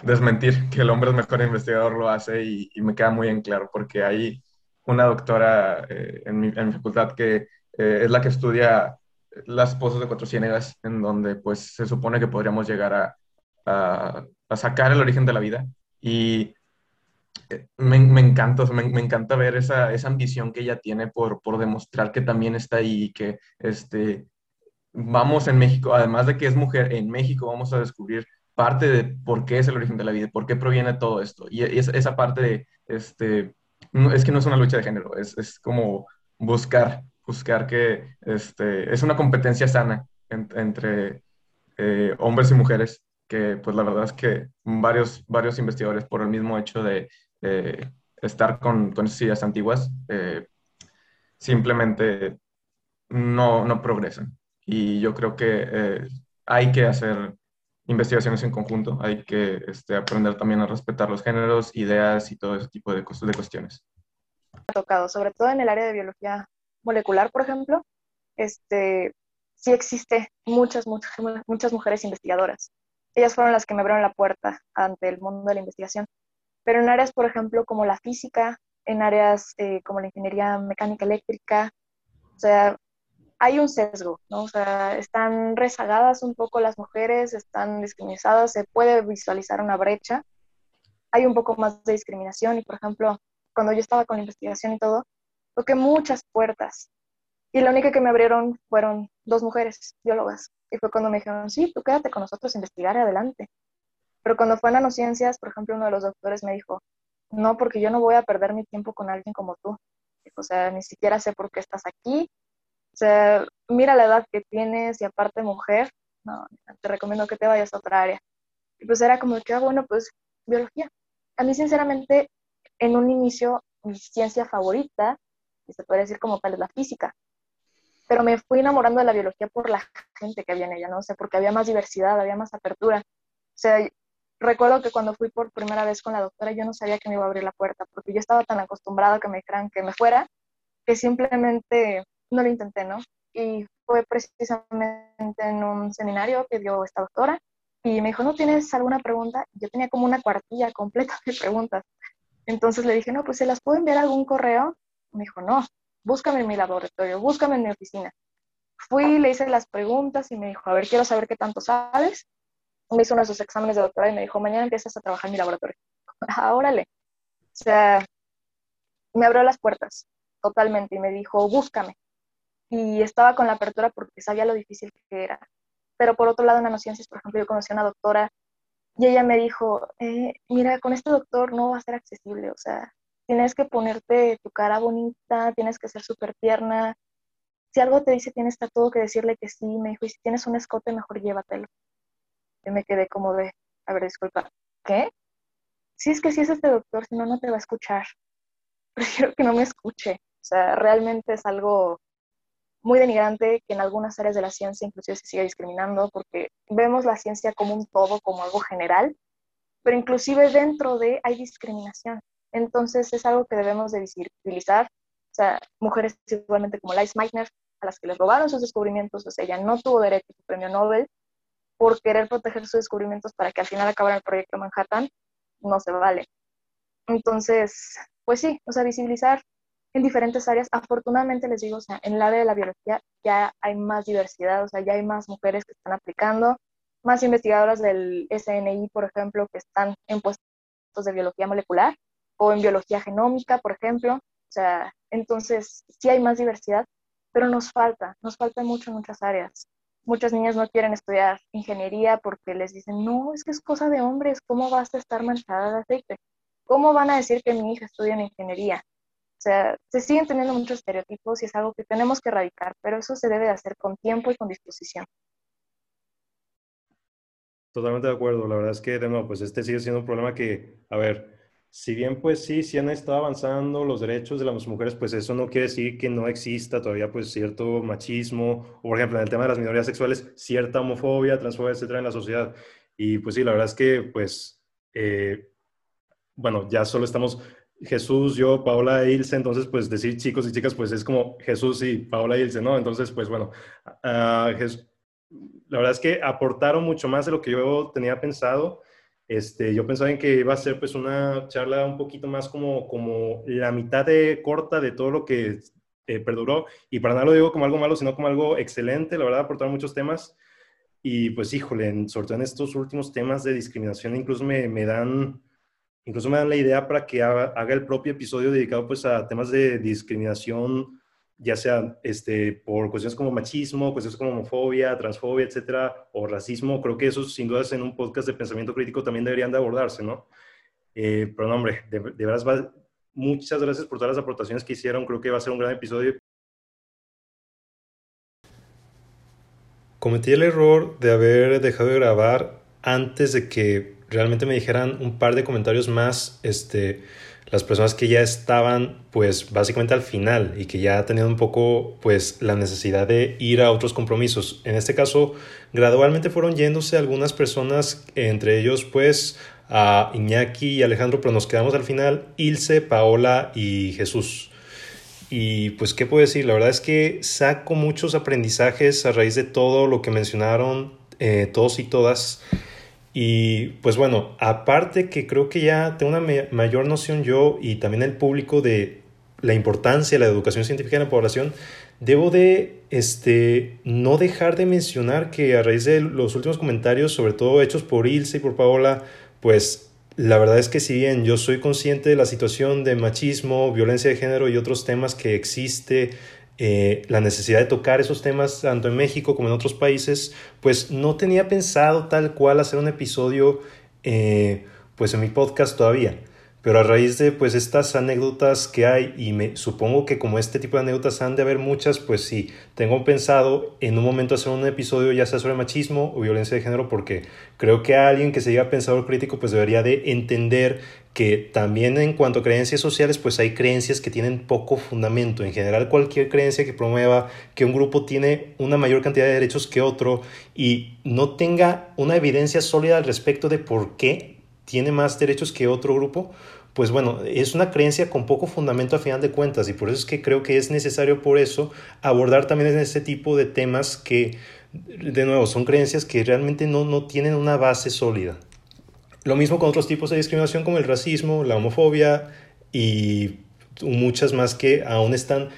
desmentir que el hombre es mejor investigador, lo hace y, me queda muy en claro, porque hay una doctora en mi, en, mi, facultad que es la que estudia las pozas de cuatro ciénegas, en donde pues se supone que podríamos llegar a, a, sacar el origen de la vida. Y eh, me, me encanta, me, me, encanta ver esa, esa, ambición que ella tiene por, por demostrar que también está ahí y que este, vamos en México, además de que es mujer, en México vamos a descubrir parte de por qué es el origen de la vida, por qué proviene todo esto. Y es, esa parte de, este, es que no es una lucha de género, es, es como buscar buscar que este, es una competencia sana entre eh, hombres y mujeres, que pues la verdad es que varios, varios investigadores por el mismo hecho de estar con, con ideas antiguas, eh, simplemente no, no progresan. Y yo creo que eh, hay que hacer investigaciones en conjunto, hay que este, aprender también a respetar los géneros, ideas y todo ese tipo de, de cuestiones. Tocado, sobre todo en el área de biología molecular, por ejemplo, este, sí existe muchas, muchas, muchas mujeres investigadoras. Ellas fueron las que me abrieron la puerta ante el mundo de la investigación. Pero en áreas, por ejemplo, como la física, en áreas eh, como la ingeniería mecánica eléctrica, o sea, hay un sesgo, ¿no? O sea, están rezagadas un poco las mujeres, están discriminadas, se puede visualizar una brecha, hay un poco más de discriminación y, por ejemplo, cuando yo estaba con la investigación y todo, toqué muchas puertas y la única que me abrieron fueron dos mujeres, biólogas, y fue cuando me dijeron, sí, tú quédate con nosotros investigar adelante. Pero cuando fue en nanociencias, por ejemplo, uno de los doctores me dijo, no, porque yo no voy a perder mi tiempo con alguien como tú. O sea, ni siquiera sé por qué estás aquí, o sea, mira la edad que tienes y aparte mujer, no, te recomiendo que te vayas a otra área. Y pues era como que, ah, bueno, pues biología. A mí, sinceramente, en un inicio, mi ciencia favorita, y se puede decir como tal, es la física. Pero me fui enamorando de la biología por la gente que había en ella, ¿no? O sea, porque había más diversidad, había más apertura. O sea, recuerdo que cuando fui por primera vez con la doctora, yo no sabía que me iba a abrir la puerta, porque yo estaba tan acostumbrada a que me dijeran que me fuera, que simplemente no lo intenté, ¿no? Y fue precisamente en un seminario que dio esta doctora y me dijo, ¿no tienes alguna pregunta? Yo tenía como una cuartilla (laughs) completa de preguntas. Entonces le dije, no, pues se las puedo enviar algún correo. Me dijo, no, búscame en mi laboratorio, búscame en mi oficina. Fui, le hice las preguntas y me dijo, a ver, quiero saber qué tanto sabes. Me hizo uno de sus exámenes de doctorado y me dijo, mañana empiezas a trabajar en mi laboratorio. (laughs) Ah, órale. O sea, me abrió las puertas totalmente y me dijo, búscame y estaba con la apertura porque sabía lo difícil que era. Pero por otro lado, en nanociencias, por ejemplo, yo conocí a una doctora y ella me dijo, eh, mira, con este doctor no va a ser accesible, o sea, tienes que ponerte tu cara bonita, tienes que ser súper tierna. Si algo te dice, tienes todo que decirle que sí. Me dijo, y si tienes un escote, mejor llévatelo. Y me quedé como de, a ver, disculpa, ¿qué? Si es que si es este doctor, si no, no te va a escuchar. (laughs) Prefiero que no me escuche. O sea, realmente es algo muy denigrante que en algunas áreas de la ciencia inclusive se sigue discriminando porque vemos la ciencia como un todo, como algo general, pero inclusive dentro de hay discriminación. Entonces es algo que debemos de visibilizar. O sea, mujeres igualmente como Liz Meitner, a las que les robaron sus descubrimientos, o sea, ella no tuvo derecho a su premio Nobel por querer proteger sus descubrimientos para que al final acabara el proyecto Manhattan, no se vale. Entonces, pues sí, o sea, visibilizar en diferentes áreas. Afortunadamente les digo, o sea, en el área de la biología ya hay más diversidad, o sea, ya hay más mujeres que están aplicando, más investigadoras del SNI, por ejemplo, que están en puestos de biología molecular o en biología genómica, por ejemplo. O sea, entonces sí hay más diversidad, pero nos falta, nos falta mucho en muchas áreas. Muchas niñas no quieren estudiar ingeniería porque les dicen, no, es que es cosa de hombres, ¿cómo vas a estar manchada de aceite? ¿Cómo van a decir que mi hija estudia en ingeniería? O sea, se siguen teniendo muchos estereotipos y es algo que tenemos que erradicar, pero eso se debe de hacer con tiempo y con disposición. Totalmente de acuerdo. La verdad es que, de nuevo, pues este sigue siendo un problema que, a ver, si bien pues sí, sí han estado avanzando los derechos de las mujeres, pues eso no quiere decir que no exista todavía pues cierto machismo, o por ejemplo en el tema de las minorías sexuales, cierta homofobia, transfobia, etcétera, en la sociedad. Y pues sí, la verdad es que pues, eh, bueno, ya solo estamos Jesús, yo, Paola e Ilse, entonces pues decir chicos y chicas pues es como Jesús y Paola e Ilse, ¿no? Entonces pues bueno, la verdad es que aportaron mucho más de lo que yo tenía pensado. Este, yo pensaba en que iba a ser pues una charla un poquito más como, como la mitad de corta de todo lo que eh, perduró y para nada lo digo como algo malo, sino como algo excelente, la verdad aportaron muchos temas y pues híjole, sobre todo en estos últimos temas de discriminación incluso me, me dan Incluso me dan la idea para que haga, el propio episodio dedicado pues a temas de discriminación, ya sea este, por cuestiones como machismo, cuestiones como homofobia, transfobia, etcétera, o racismo, creo que esos sin dudas en un podcast de pensamiento crítico también deberían de abordarse, ¿no? Eh, pero no, hombre, de, de muchas gracias por todas las aportaciones que hicieron, creo que va a ser un gran episodio. Cometí el error de haber dejado de grabar antes de que realmente me dijeran un par de comentarios más, este las personas que ya estaban pues básicamente al final y que ya tenían un poco pues la necesidad de ir a otros compromisos. En este caso, gradualmente fueron yéndose algunas personas, entre ellos pues a Iñaki y Alejandro, pero nos quedamos al final Ilse, Paola y Jesús. Y pues, ¿qué puedo decir? La verdad es que saco muchos aprendizajes a raíz de todo lo que mencionaron eh, todos y todas. Y pues bueno, aparte que creo que ya tengo una mayor noción yo y también el público de la importancia de la educación científica en la población, debo de este, no dejar de mencionar que a raíz de los últimos comentarios, sobre todo hechos por Ilse y por Paola, pues la verdad es que si bien yo soy consciente de la situación de machismo, violencia de género y otros temas que existe eh, la necesidad de tocar esos temas tanto en México como en otros países, pues no tenía pensado tal cual hacer un episodio eh, pues en mi podcast todavía. Pero a raíz de pues estas anécdotas que hay y me supongo que como este tipo de anécdotas han de haber muchas, pues sí, tengo pensado en un momento hacer un episodio ya sea sobre machismo o violencia de género porque creo que alguien que se diga pensador crítico pues debería de entender que también en cuanto a creencias sociales pues hay creencias que tienen poco fundamento. En general cualquier creencia que promueva que un grupo tiene una mayor cantidad de derechos que otro y no tenga una evidencia sólida al respecto de por qué tiene más derechos que otro grupo, pues bueno, es una creencia con poco fundamento a final de cuentas y por eso es que creo que es necesario por eso abordar también este tipo de temas que, de nuevo, son creencias que realmente no, no tienen una base sólida. Lo mismo con otros tipos de discriminación como el racismo, la homofobia y muchas más que aún están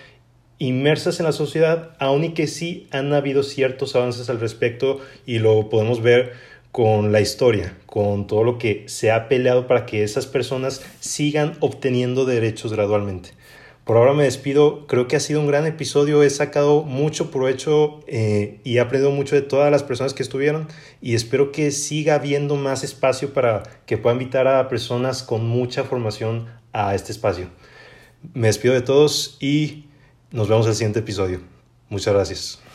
inmersas en la sociedad, aun y que sí han habido ciertos avances al respecto y lo podemos ver con la historia, con todo lo que se ha peleado para que esas personas sigan obteniendo derechos gradualmente. Por ahora me despido, creo que ha sido un gran episodio, he sacado mucho provecho eh, y he aprendido mucho de todas las personas que estuvieron y espero que siga habiendo más espacio para que pueda invitar a personas con mucha formación a este espacio. Me despido de todos y nos vemos en el siguiente episodio. Muchas gracias.